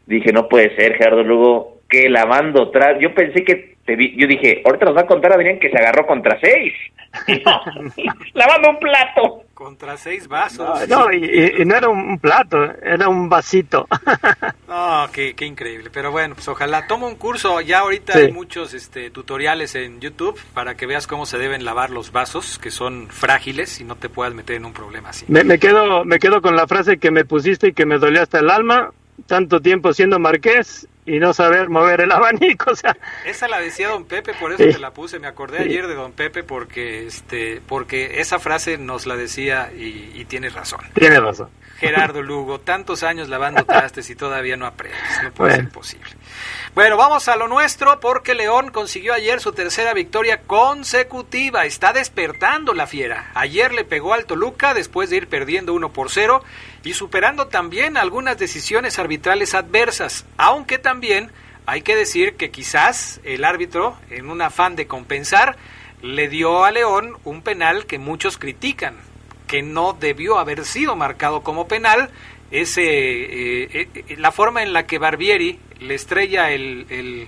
dije, no puede ser, Gerardo Lugo, que lavando atrás. Yo pensé que yo dije, ahorita nos va a contar Adrián que se agarró contra seis. No, [laughs] lavando un plato. Contra seis vasos. No, y, y- y no era un, un plato, era un vasito. [laughs] No, qué, qué increíble. Pero bueno, pues ojalá. Toma un curso. Ya ahorita Sí. hay muchos este, tutoriales en YouTube para que veas cómo se deben lavar los vasos, que son frágiles y no te puedas meter en un problema así. Me, me quedo, me quedo con la frase que me pusiste y que me dolió hasta el alma. Tanto tiempo siendo marqués y no saber mover el [laughs] abanico, o sea, Esa la decía Don Pepe, por eso Sí. te la puse. Me acordé Sí. ayer de Don Pepe porque este porque esa frase nos la decía y, y tienes razón. tiene razón. Gerardo Lugo, tantos años lavando trastes y todavía no aprendes. No puede Bueno. ser posible. Bueno, vamos a lo nuestro porque León consiguió ayer su tercera victoria consecutiva. Está despertando la fiera. Ayer le pegó al Toluca después de ir perdiendo 1 por 0 y superando también algunas decisiones arbitrales adversas. Aunque también hay que decir que quizás el árbitro, en un afán de compensar, le dio a León un penal que muchos critican que no debió haber sido marcado como penal. Ese, eh, eh, la forma en la que Barbieri le estrella el, el-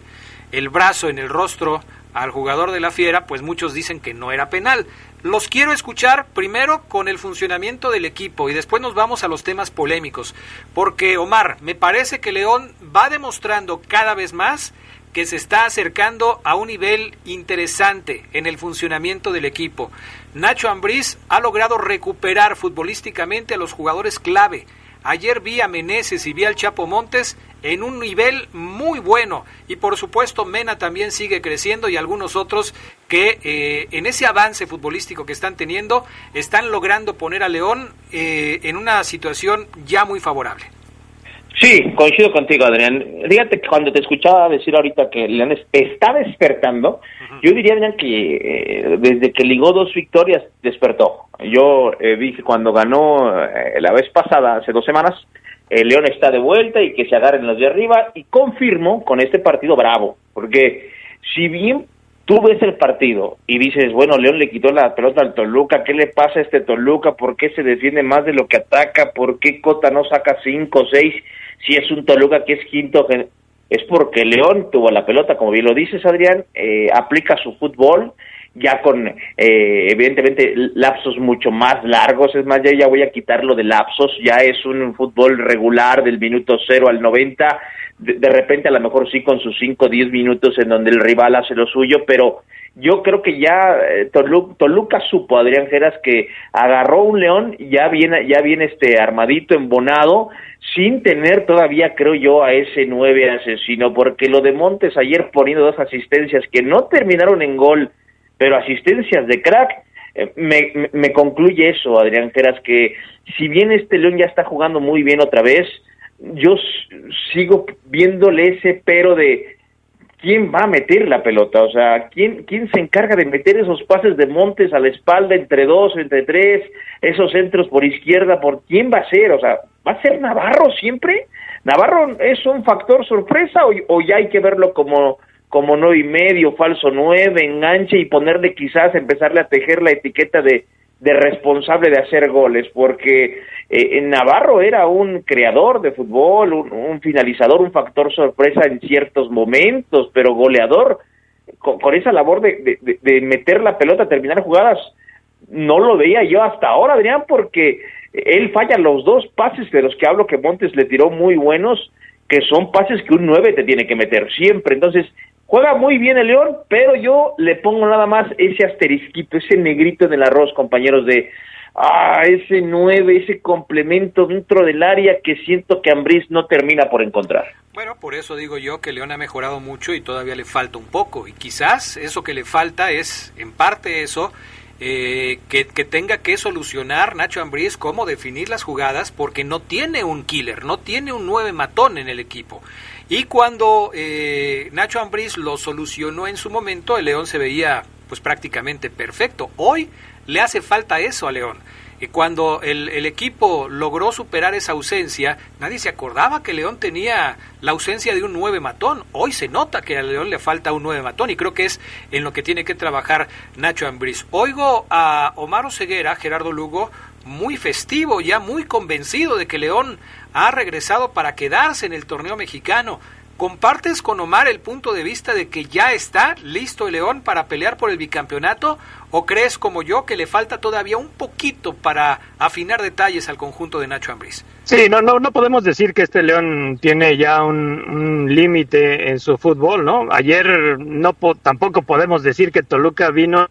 el brazo en el rostro al jugador de la Fiera, pues muchos dicen que no era penal. Los quiero escuchar primero con el funcionamiento del equipo y después nos vamos a los temas polémicos, porque Omar, me parece que León va demostrando cada vez más que se está acercando a un nivel interesante en el funcionamiento del equipo. Nacho Ambriz ha logrado recuperar futbolísticamente a los jugadores clave. Ayer vi a Meneses y vi al Chapo Montes en un nivel muy bueno y por supuesto Mena también sigue creciendo y algunos otros que eh, en ese avance futbolístico que están teniendo están logrando poner a León eh, en una situación ya muy favorable. Sí, coincido contigo, Adrián. Fíjate que cuando te escuchaba decir ahorita que León está despertando, yo diría, Adrián, que eh, desde que ligó dos victorias despertó. Yo eh, que cuando ganó eh, la vez pasada, hace dos semanas, el León está de vuelta y que se agarren los de arriba y confirmo con este partido bravo, porque si bien tú ves el partido y dices, bueno, León le quitó la pelota al Toluca, ¿qué le pasa a este Toluca? ¿Por qué se defiende más de lo que ataca? ¿Por qué Cota no saca cinco o seis? Si es un Toluca que es quinto, es porque León tuvo la pelota, como bien lo dices, Adrián, eh, aplica su fútbol, ya con eh, evidentemente lapsos mucho más largos, es más, ya, ya voy a quitarlo de lapsos, ya es un fútbol regular del minuto cero al 90, de, repente a lo mejor sí con sus cinco o diez minutos en donde el rival hace lo suyo, pero yo creo que ya eh, Toluca, supo, Adrián Geras, que agarró un león, ya viene, ya viene este armadito, embonado, sin tener todavía, creo yo, a ese nueve asesino, porque lo de Montes ayer poniendo dos asistencias que no terminaron en gol, pero asistencias de crack, eh, me, me, concluye eso, Adrián Geras, que si bien este León ya está jugando muy bien otra vez, yo sigo viéndole ese pero de quién va a meter la pelota, o sea, quién, quién se encarga de meter esos pases de Montes a la espalda entre dos, entre tres, esos centros por izquierda, por quién va a ser, o sea, ¿va a ser Navarro siempre? ¿Navarro es un factor sorpresa o, o ya hay que verlo como como nueve y medio, falso nueve, enganche y ponerle quizás, empezarle a tejer la etiqueta de, de responsable de hacer goles, porque eh, Navarro era un creador de fútbol, un, finalizador, un factor sorpresa en ciertos momentos, pero goleador, con, esa labor de, de, meter la pelota, terminar jugadas, no lo veía yo hasta ahora, Adrián, porque él falla los dos pases de los que hablo que Montes le tiró muy buenos, que son pases que un nueve te tiene que meter siempre. Entonces, Juega muy bien el León, pero yo le pongo nada más ese asterisquito, ese negrito en el arroz, compañeros, de ah, ese nueve, ese complemento dentro del área que siento que Ambriz no termina por encontrar. Bueno, por eso digo yo que León ha mejorado mucho y todavía le falta un poco. Y quizás eso que le falta es, en parte eso, eh, que, que, tenga que solucionar Nacho Ambriz cómo definir las jugadas porque no tiene un killer, no tiene un nueve matón en el equipo. Y cuando eh, Nacho Ambriz lo solucionó en su momento, el León se veía pues prácticamente perfecto. Hoy le hace falta eso a León. Y cuando el, equipo logró superar esa ausencia, nadie se acordaba que León tenía la ausencia de un nueve matón. Hoy se nota que a León le falta un nueve matón y creo que es en lo que tiene que trabajar Nacho Ambriz. Oigo a Omar Ceguera, Gerardo Lugo, muy festivo, ya muy convencido de que León ha regresado para quedarse en el torneo mexicano. ¿Compartes con Omar el punto de vista de que ya está listo el León para pelear por el bicampeonato? ¿O crees como yo que le falta todavía un poquito para afinar detalles al conjunto de Nacho Ambriz? Sí, no, no, no podemos decir que este León tiene ya un, límite en su fútbol, ¿no? Ayer no tampoco podemos decir que Toluca vino.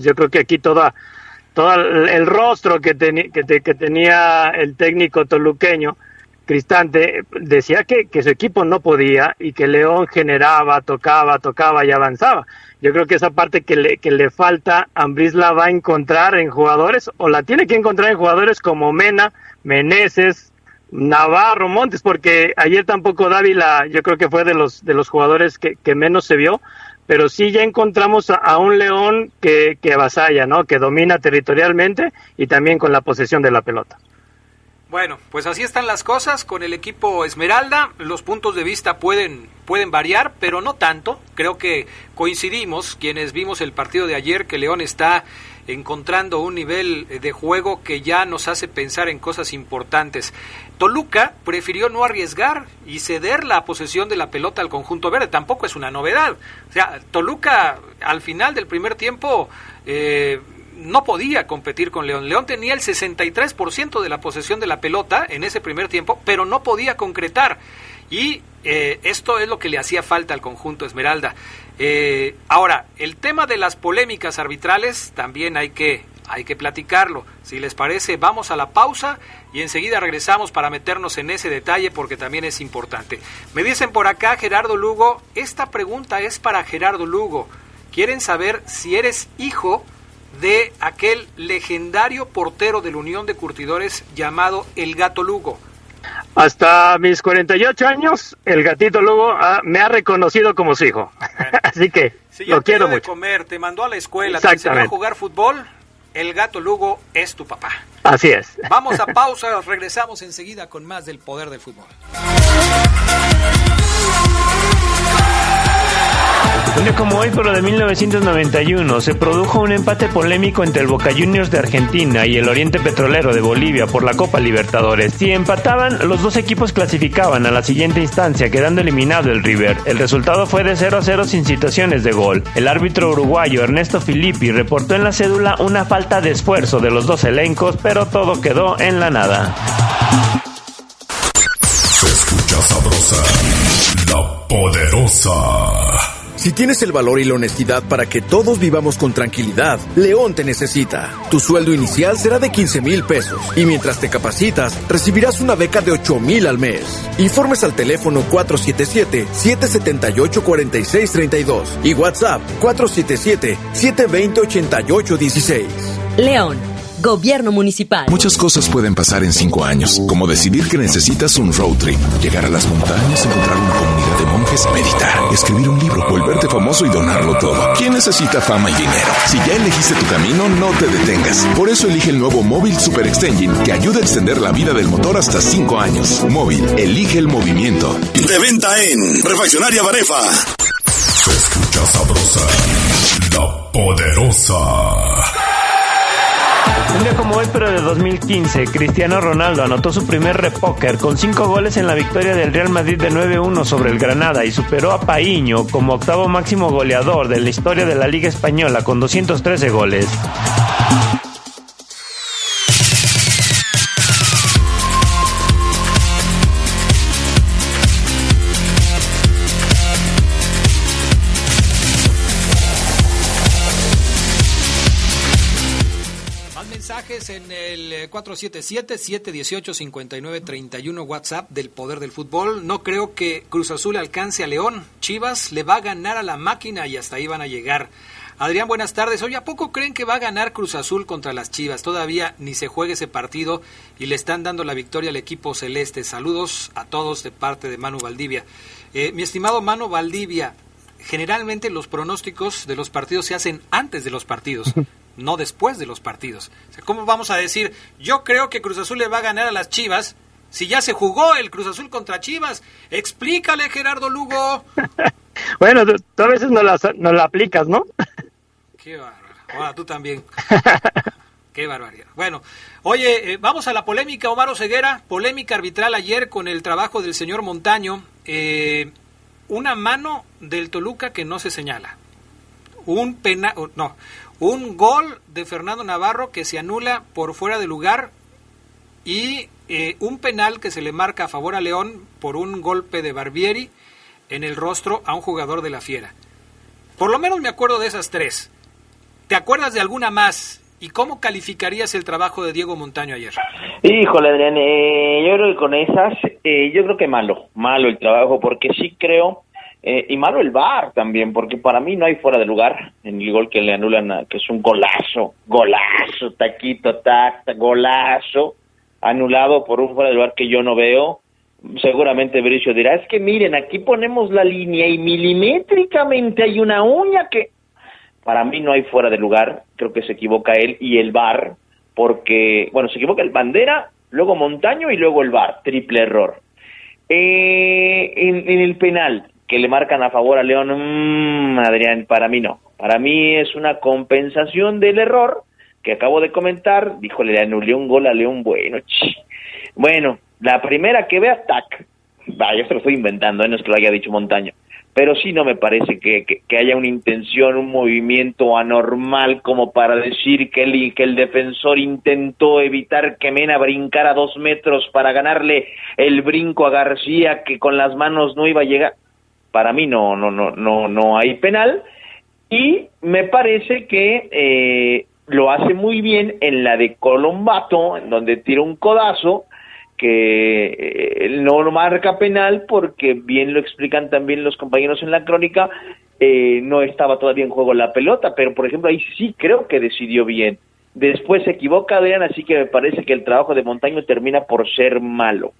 Yo creo que aquí toda todo el, rostro que, que, tenía el técnico toluqueño, Cristante, decía que, que, su equipo no podía y que León generaba, tocaba, tocaba y avanzaba. Yo creo que esa parte que le, que le falta, Ambris la va a encontrar en jugadores, o la tiene que encontrar en jugadores como Mena, Meneses, Navarro, Montes, porque ayer tampoco Dávila, yo creo que fue de los, de los jugadores que, que menos se vio, pero sí ya encontramos a, un León que, que avasalla, ¿no? Que domina territorialmente y también con la posesión de la pelota. Bueno, pues así están las cosas con el equipo Esmeralda. Los puntos de vista pueden, pueden variar, pero no tanto. Creo que coincidimos quienes vimos el partido de ayer que León está encontrando un nivel de juego que ya nos hace pensar en cosas importantes. Toluca prefirió no arriesgar y ceder la posesión de la pelota al conjunto verde. Tampoco es una novedad. O sea, Toluca al final del primer tiempo eh, no podía competir con León. León tenía el 63% de la posesión de la pelota en ese primer tiempo, pero no podía concretar. Y eh, esto es lo que le hacía falta al conjunto Esmeralda. Eh, ahora, el tema de las polémicas arbitrales también hay que, hay que platicarlo. Si les parece, vamos a la pausa y enseguida regresamos para meternos en ese detalle porque también es importante. Me dicen por acá, Gerardo Lugo, esta pregunta es para Gerardo Lugo. Quieren saber si eres hijo de aquel legendario portero de la Unión de Curtidores llamado El Gato Lugo. Hasta mis 48 años, el gatito Lugo ah, me ha reconocido como su hijo. [laughs] Así que lo quiero mucho. comer, te mandó a la escuela, te enseñó a jugar fútbol, el gato Lugo es tu papá. Así es. Vamos a pausa, regresamos enseguida con más del poder del fútbol. Un como hoy, pero de 1991, se produjo un empate polémico entre el Boca Juniors de Argentina y el Oriente Petrolero de Bolivia por la Copa Libertadores. Si empataban, los dos equipos clasificaban a la siguiente instancia, quedando eliminado el River. El resultado fue de 0 a 0 sin situaciones de gol. El árbitro uruguayo Ernesto Filippi reportó en la cédula una falta de esfuerzo de los dos elencos, pero todo quedó en la nada. Se escucha sabrosa, la poderosa. Si tienes el valor y la honestidad para que todos vivamos con tranquilidad, León te necesita. Tu sueldo inicial será de 15 mil pesos y mientras te capacitas, recibirás una beca de 8 mil al mes. Informes al teléfono 477-778-4632 y WhatsApp 477-720-8816. León. Gobierno Municipal. Muchas cosas pueden pasar en cinco años, como decidir que necesitas un road trip, llegar a las montañas, encontrar una comunidad de monjes, meditar, escribir un libro, volverte famoso y donarlo todo. ¿Quién necesita fama y dinero? Si ya elegiste tu camino, no te detengas. Por eso elige el nuevo Móvil Super Extension, que ayuda a extender la vida del motor hasta cinco años. Móvil, elige el movimiento. De venta en Refaccionaria Barefa. Se escucha sabrosa, la poderosa. Un día como hoy, pero de 2015, Cristiano Ronaldo anotó su primer repóker con cinco goles en la victoria del Real Madrid de 9-1 sobre el Granada y superó a Paíño como octavo máximo goleador de la historia de la Liga Española con 213 goles. 477-718-5931 WhatsApp del Poder del Fútbol. No creo que Cruz Azul alcance a León. Chivas le va a ganar a la máquina y hasta ahí van a llegar. Adrián, buenas tardes. Oye, ¿a poco creen que va a ganar Cruz Azul contra las Chivas? Todavía ni se juegue ese partido y le están dando la victoria al equipo celeste. Saludos a todos de parte de Manu Valdivia. Eh, mi estimado Manu Valdivia, generalmente los pronósticos de los partidos se hacen antes de los partidos, [laughs] no después de los partidos. O sea, ¿Cómo vamos a decir, yo creo que Cruz Azul le va a ganar a las Chivas si ya se jugó el Cruz Azul contra Chivas? Explícale, Gerardo Lugo. [laughs] Bueno, tú, tú a veces no la, no la aplicas, ¿no? Qué bárbaro. Ahora tú también. [laughs] Qué barbaridad. Bueno, oye, eh, vamos a la polémica, Omar Ceguera. Polémica arbitral ayer con el trabajo del señor Montaño. Eh, una mano del Toluca que no se señala. Un pena, oh, no, un gol de Fernando Navarro que se anula por fuera de lugar y eh, un penal que se le marca a favor a León por un golpe de Barbieri en el rostro a un jugador de la Fiera. Por lo menos me acuerdo de esas tres. ¿Te acuerdas de alguna más? ¿Y cómo calificarías el trabajo de Diego Montaño ayer? Híjole, Adrián, eh, yo creo que con esas, eh, yo creo que malo, malo el trabajo, porque sí creo, eh, y malo el VAR también, porque para mí no hay fuera de lugar en el gol que le anulan, que es un golazo, golazo, taquito, tac, tac, golazo, anulado por un fuera de lugar que yo no veo. Seguramente Bricio dirá, es que miren, aquí ponemos la línea y milimétricamente hay una uña que... Para mí no hay fuera de lugar, creo que se equivoca él y el VAR, porque, bueno, se equivoca el bandera luego Montaño y luego el VAR, triple error. Eh, en, el penal que le marcan a favor a León, mmm, Adrián, para mí no. Para mí es una compensación del error que acabo de comentar. Dijo, le anulé un gol a León, bueno. Bueno, la primera que vea, tac. Vaya, se lo estoy inventando, ¿eh? no es que lo haya dicho Montaño pero sí no me parece que, que, haya una intención, un movimiento anormal como para decir que el, que el defensor intentó evitar que Mena brincara dos metros para ganarle el brinco a García que con las manos no iba a llegar. Para mí no, no, no, no, no hay penal y me parece que eh, lo hace muy bien en la de Colombato, en donde tira un codazo que eh, no marca penal porque bien lo explican también los compañeros en la crónica, eh, no estaba todavía en juego la pelota, pero por ejemplo ahí sí creo que decidió bien. Después se equivoca Adrián, así que me parece que el trabajo de Montaño termina por ser malo.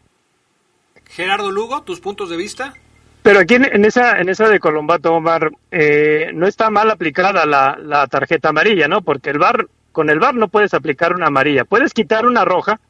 Gerardo Lugo, tus puntos de vista. Pero aquí en, esa en esa de Colombato Omar eh, no está mal aplicada la, la tarjeta amarilla, ¿no? Porque el bar con el bar no puedes aplicar una amarilla, puedes quitar una roja,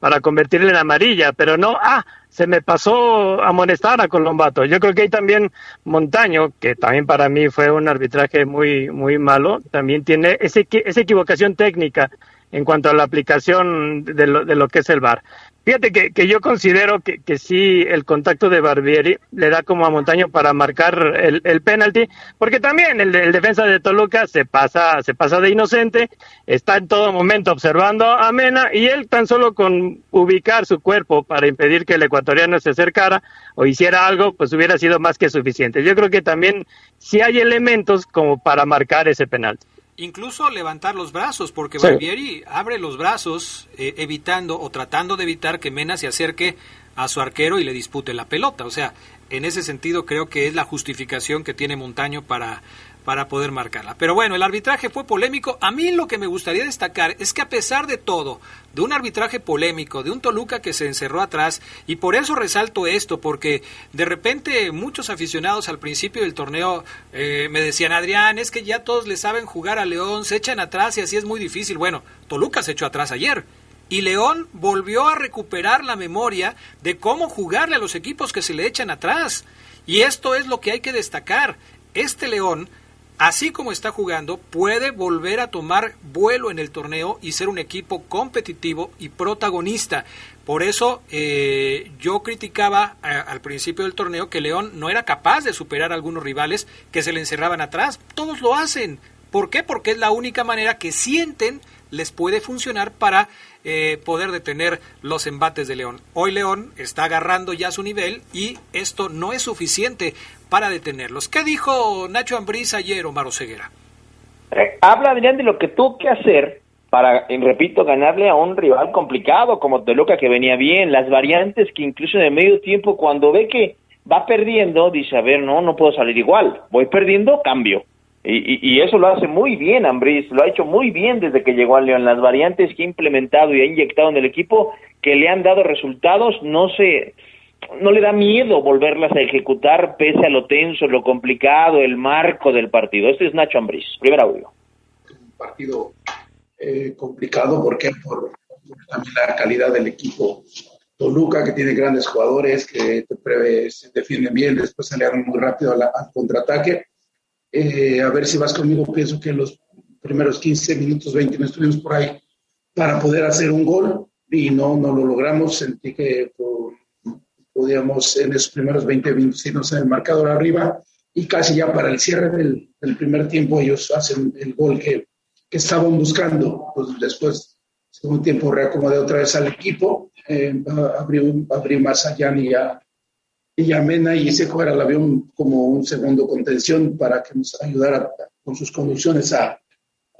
para convertirle en amarilla, pero no, ah, se me pasó a molestar a Colombato. Yo creo que hay también Montaño, que también para mí fue un arbitraje muy, muy malo, también tiene ese, esa equivocación técnica en cuanto a la aplicación de lo, de lo que es el VAR. Fíjate que, que yo considero que, que, sí el contacto de Barbieri le da como a Montaño para marcar el, el penalti, porque también el, defensa de Toluca se pasa, se pasa de inocente, está en todo momento observando a Mena y él tan solo con ubicar su cuerpo para impedir que el ecuatoriano se acercara o hiciera algo, pues hubiera sido más que suficiente. Yo creo que también sí hay elementos como para marcar ese penalti incluso levantar los brazos, porque Barbieri abre los brazos eh, evitando o tratando de evitar que Mena se acerque a su arquero y le dispute la pelota. O sea, en ese sentido creo que es la justificación que tiene Montaño para para poder marcarla. Pero bueno, el arbitraje fue polémico. A mí lo que me gustaría destacar es que a pesar de todo, de un arbitraje polémico, de un Toluca que se encerró atrás, y por eso resalto esto, porque de repente muchos aficionados al principio del torneo eh, me decían, Adrián, es que ya todos le saben jugar a León, se echan atrás y así es muy difícil. Bueno, Toluca se echó atrás ayer. Y León volvió a recuperar la memoria de cómo jugarle a los equipos que se le echan atrás. Y esto es lo que hay que destacar. Este León así como está jugando, puede volver a tomar vuelo en el torneo y ser un equipo competitivo y protagonista. Por eso eh, yo criticaba al principio del torneo que León no era capaz de superar a algunos rivales que se le encerraban atrás. Todos lo hacen. ¿Por qué? Porque es la única manera que sienten les puede funcionar para eh, poder detener los embates de León. Hoy León está agarrando ya su nivel y esto no es suficiente para detenerlos. ¿Qué dijo Nacho Ambriz ayer, Omar Ceguera? Eh, habla, Adrián, de lo que tuvo que hacer para, repito, ganarle a un rival complicado como Toluca que venía bien, las variantes que incluso en el medio tiempo cuando ve que va perdiendo, dice, a ver, no, no puedo salir igual, voy perdiendo, cambio. Y, y, eso lo hace muy bien Ambriz, lo ha hecho muy bien desde que llegó al León. Las variantes que ha implementado y ha inyectado en el equipo que le han dado resultados, no se, no le da miedo volverlas a ejecutar pese a lo tenso, lo complicado, el marco del partido. Este es Nacho Ambriz, primer audio. Un partido eh, complicado, porque Por, también la calidad del equipo. Toluca, que tiene grandes jugadores, que se defienden bien, después salieron muy rápido al, contraataque. Eh, a ver si vas conmigo, pienso que los primeros 15 minutos, 20 no estuvimos por ahí para poder hacer un gol y no, no lo logramos. Sentí que por, podíamos en esos primeros 20 minutos en el marcador arriba y casi ya para el cierre del, primer tiempo ellos hacen el gol que, que estaban buscando. Pues después, segundo tiempo, reacomodé otra vez al equipo, eh, abrí, más allá y a, y a Mena y ese fuera el avión como un segundo contención para que nos ayudara con sus conducciones a,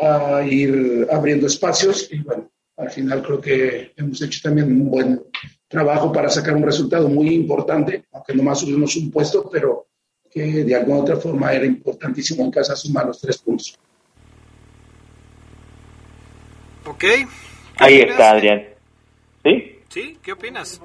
a ir abriendo espacios y bueno, al final creo que hemos hecho también un buen trabajo para sacar un resultado muy importante, aunque nomás subimos un puesto, pero que de alguna otra forma era importantísimo en casa sumar los tres puntos. Ok. Ahí está, Adrián. ¿Sí? ¿Sí? ¿Qué opinas?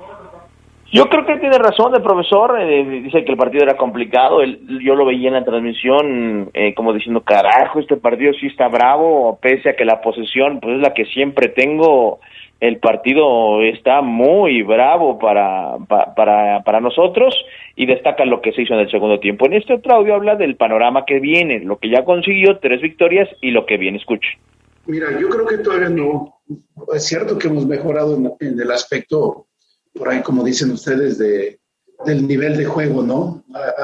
Yo creo que tiene razón el profesor, eh, dice que el partido era complicado, yo lo veía en la transmisión eh, como diciendo, carajo, este partido sí está bravo, pese a que la posesión pues es la que siempre tengo, el partido está muy bravo para, para, para nosotros y destaca lo que se hizo en el segundo tiempo. En este otro audio habla del panorama que viene, lo que ya consiguió, tres victorias y lo que viene. Escuche. Mira, yo creo que todavía no. Es cierto que hemos mejorado en, el aspecto, por ahí como dicen ustedes, de, del nivel de juego, ¿no?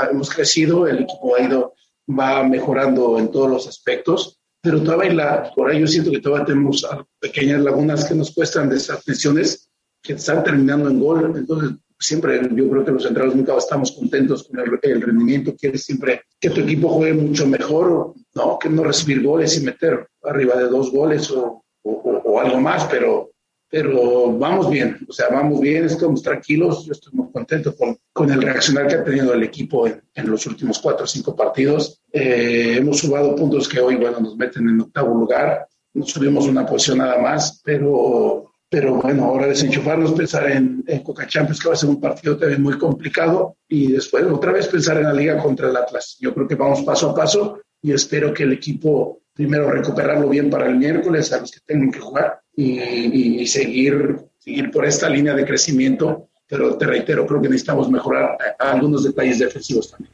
hemos crecido, el equipo ha ido, va mejorando en todos los aspectos pero todavía la, por ahí yo siento que todavía tenemos pequeñas lagunas que nos cuestan de esas lesiones que están terminando en gol. Entonces, siempre yo creo que los centrales nunca estamos contentos con el, rendimiento. Quieres siempre que tu equipo juegue mucho mejor, ¿no? Que no recibir goles y meter arriba de dos goles o, o algo más, pero pero vamos bien, o sea, vamos bien, estamos tranquilos, yo estoy muy contento con, con el reaccionar que ha tenido el equipo en, en los últimos cuatro o cinco partidos. Eh, hemos sumado puntos que hoy, bueno, nos meten en octavo lugar, nos subimos una posición nada más, pero, pero bueno, ahora desenchufarnos, pensar en, en Coca Champions, que va a ser un partido también muy complicado, y después otra vez pensar en la liga contra el Atlas. Yo creo que vamos paso a paso y espero que el equipo primero recuperarlo bien para el miércoles a los que tengan que jugar y, seguir, seguir por esta línea de crecimiento. Pero te reitero, creo que necesitamos mejorar algunos detalles defensivos también.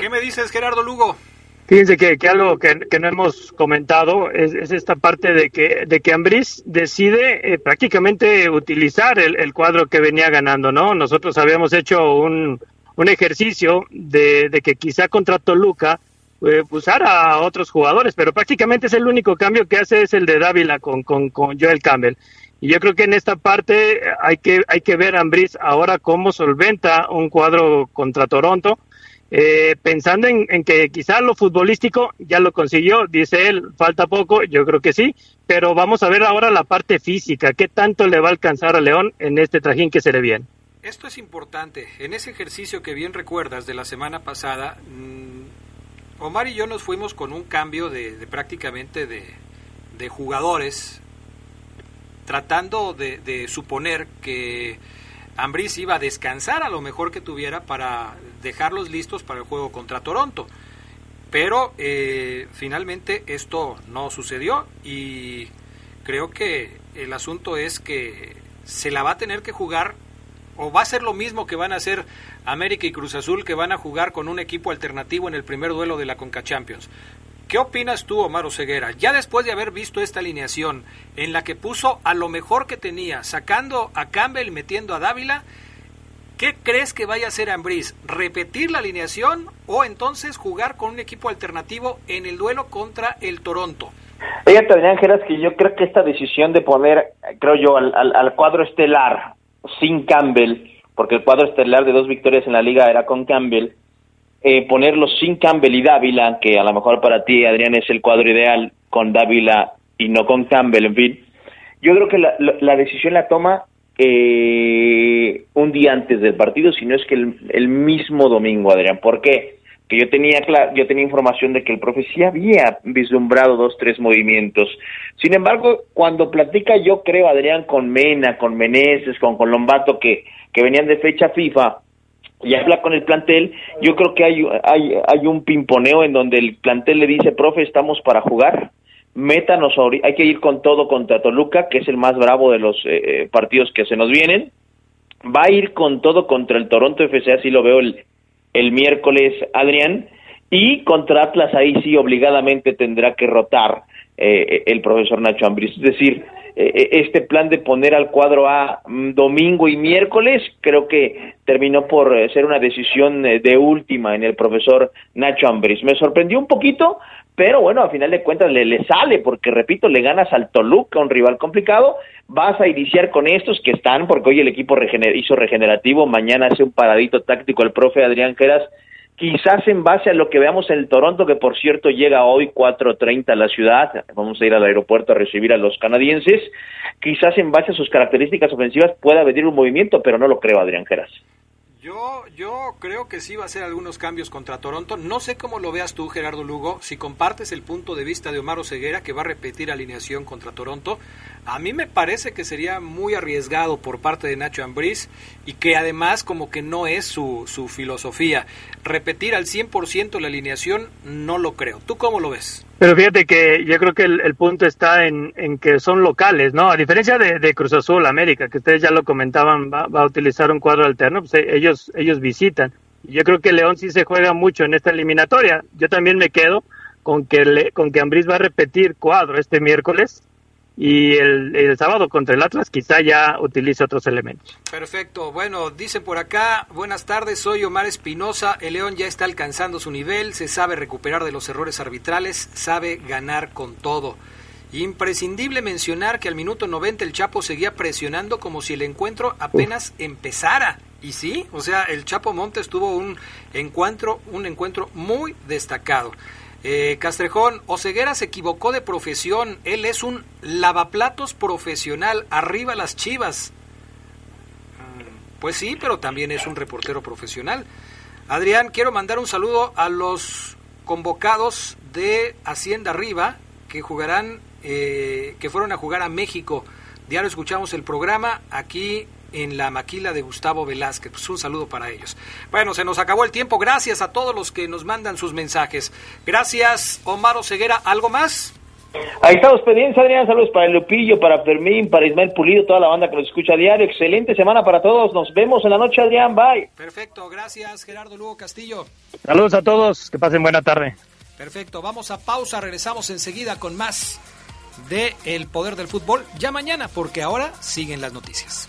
¿Qué me dices, Gerardo Lugo? Fíjense que, que algo que, que, no hemos comentado es, es, esta parte de que, de que Ambriz decide eh, prácticamente utilizar el, el, cuadro que venía ganando, ¿no? Nosotros habíamos hecho un, un ejercicio de, de, que quizá contra Toluca usar a otros jugadores, pero prácticamente es el único cambio que hace es el de Dávila con, con, Joel Campbell. Y yo creo que en esta parte hay que, hay que ver a Ambris ahora cómo solventa un cuadro contra Toronto, eh, pensando en, en, que quizá lo futbolístico ya lo consiguió, dice él, falta poco, yo creo que sí, pero vamos a ver ahora la parte física, qué tanto le va a alcanzar a León en este trajín que se le viene. Esto es importante. En ese ejercicio que bien recuerdas de la semana pasada, mmm, Omar y yo nos fuimos con un cambio de, prácticamente de, de, jugadores, tratando de, de suponer que Ambris iba a descansar a lo mejor que tuviera para dejarlos listos para el juego contra Toronto. Pero eh, finalmente esto no sucedió y creo que el asunto es que se la va a tener que jugar o va a ser lo mismo que van a hacer América y Cruz Azul que van a jugar con un equipo alternativo en el primer duelo de la Conca Champions. ¿Qué opinas tú, Omar Ceguera? Ya después de haber visto esta alineación en la que puso a lo mejor que tenía, sacando a Campbell y metiendo a Dávila, ¿qué crees que vaya a hacer Ambriz? ¿Repetir la alineación o entonces jugar con un equipo alternativo en el duelo contra el Toronto? Fíjate, Geras, que yo creo que esta decisión de poner, creo yo, al, al, al cuadro estelar sin Campbell, porque el cuadro estelar de dos victorias en la liga era con Campbell, eh, ponerlos sin Campbell y Dávila, que a lo mejor para ti, Adrián, es el cuadro ideal con Dávila y no con Campbell, en fin. Yo creo que la, decisión la toma eh, un día antes del partido, si no es que el, el, mismo domingo, Adrián. ¿Por qué? Que yo tenía, yo tenía información de que el profe sí había vislumbrado dos, tres movimientos. Sin embargo, cuando platica, yo creo, Adrián, con Mena, con Meneses, con Colombato, que, que venían de fecha FIFA, y habla con el plantel, yo creo que hay, hay, hay un pimponeo en donde el plantel le dice, profe, estamos para jugar, métanos, hay que ir con todo contra Toluca, que es el más bravo de los eh, partidos que se nos vienen, va a ir con todo contra el Toronto FC, así lo veo el, el miércoles, Adrián, y contra Atlas ahí sí obligadamente tendrá que rotar eh, el profesor Nacho Ambris, es decir, eh, este plan de poner al cuadro a mm, domingo y miércoles creo que terminó por eh, ser una decisión eh, de última en el profesor Nacho Ambris. Me sorprendió un poquito, pero bueno, a final de cuentas le, le, sale, porque repito, le ganas al Toluca, un rival complicado, vas a iniciar con estos que están, porque hoy el equipo hizo regenerativo, mañana hace un paradito táctico el profe Adrián Queras, quizás en base a lo que veamos en Toronto, que por cierto llega hoy 4.30 a la ciudad, vamos a ir al aeropuerto a recibir a los canadienses, quizás en base a sus características ofensivas pueda venir un movimiento, pero no lo creo, Adrián Geras. Yo, yo creo que sí va a hacer algunos cambios contra Toronto. No sé cómo lo veas tú, Gerardo Lugo, si compartes el punto de vista de Omar Ceguera, que va a repetir alineación contra Toronto. A mí me parece que sería muy arriesgado por parte de Nacho Ambriz y que además como que no es su, su filosofía. Repetir al 100% la alineación no lo creo. ¿Tú cómo lo ves? Pero fíjate que yo creo que el, punto está en, que son locales, ¿no? A diferencia de, Cruz Azul América, que ustedes ya lo comentaban, va, a utilizar un cuadro alterno, pues eh, ellos, ellos visitan. Yo creo que León sí se juega mucho en esta eliminatoria. Yo también me quedo con que, le, con que va a repetir cuadro este miércoles y el, sábado contra el Atlas quizá ya utilice otros elementos. Perfecto. Bueno, dicen por acá, buenas tardes, soy Omar Espinosa, el León ya está alcanzando su nivel, se sabe recuperar de los errores arbitrales, sabe ganar con todo. Imprescindible mencionar que al minuto 90 el Chapo seguía presionando como si el encuentro apenas empezara. Y sí, o sea, el Chapo Montes tuvo un encuentro, un encuentro muy destacado. Eh, Castrejón, Oceguera se equivocó de profesión. Él es un lavaplatos profesional. Arriba las chivas. Mm, pues sí, pero también es un reportero profesional. Adrián, quiero mandar un saludo a los convocados de Hacienda Arriba que jugarán, eh, que fueron a jugar a México. Diario escuchamos el programa aquí en la maquila de Gustavo Velázquez. Pues un saludo para ellos. Bueno, se nos acabó el tiempo. Gracias a todos los que nos mandan sus mensajes. Gracias, Omar Ceguera. ¿Algo más? Ahí estamos pendientes, Adrián. Saludos para el Lupillo, para Fermín, para Ismael Pulido, toda la banda que nos escucha a diario. Excelente semana para todos. Nos vemos en la noche, Adrián. Bye. Perfecto. Gracias, Gerardo Lugo Castillo. Saludos a todos. Que pasen buena tarde. Perfecto. Vamos a pausa. Regresamos enseguida con más de El Poder del Fútbol. Ya mañana, porque ahora siguen las noticias.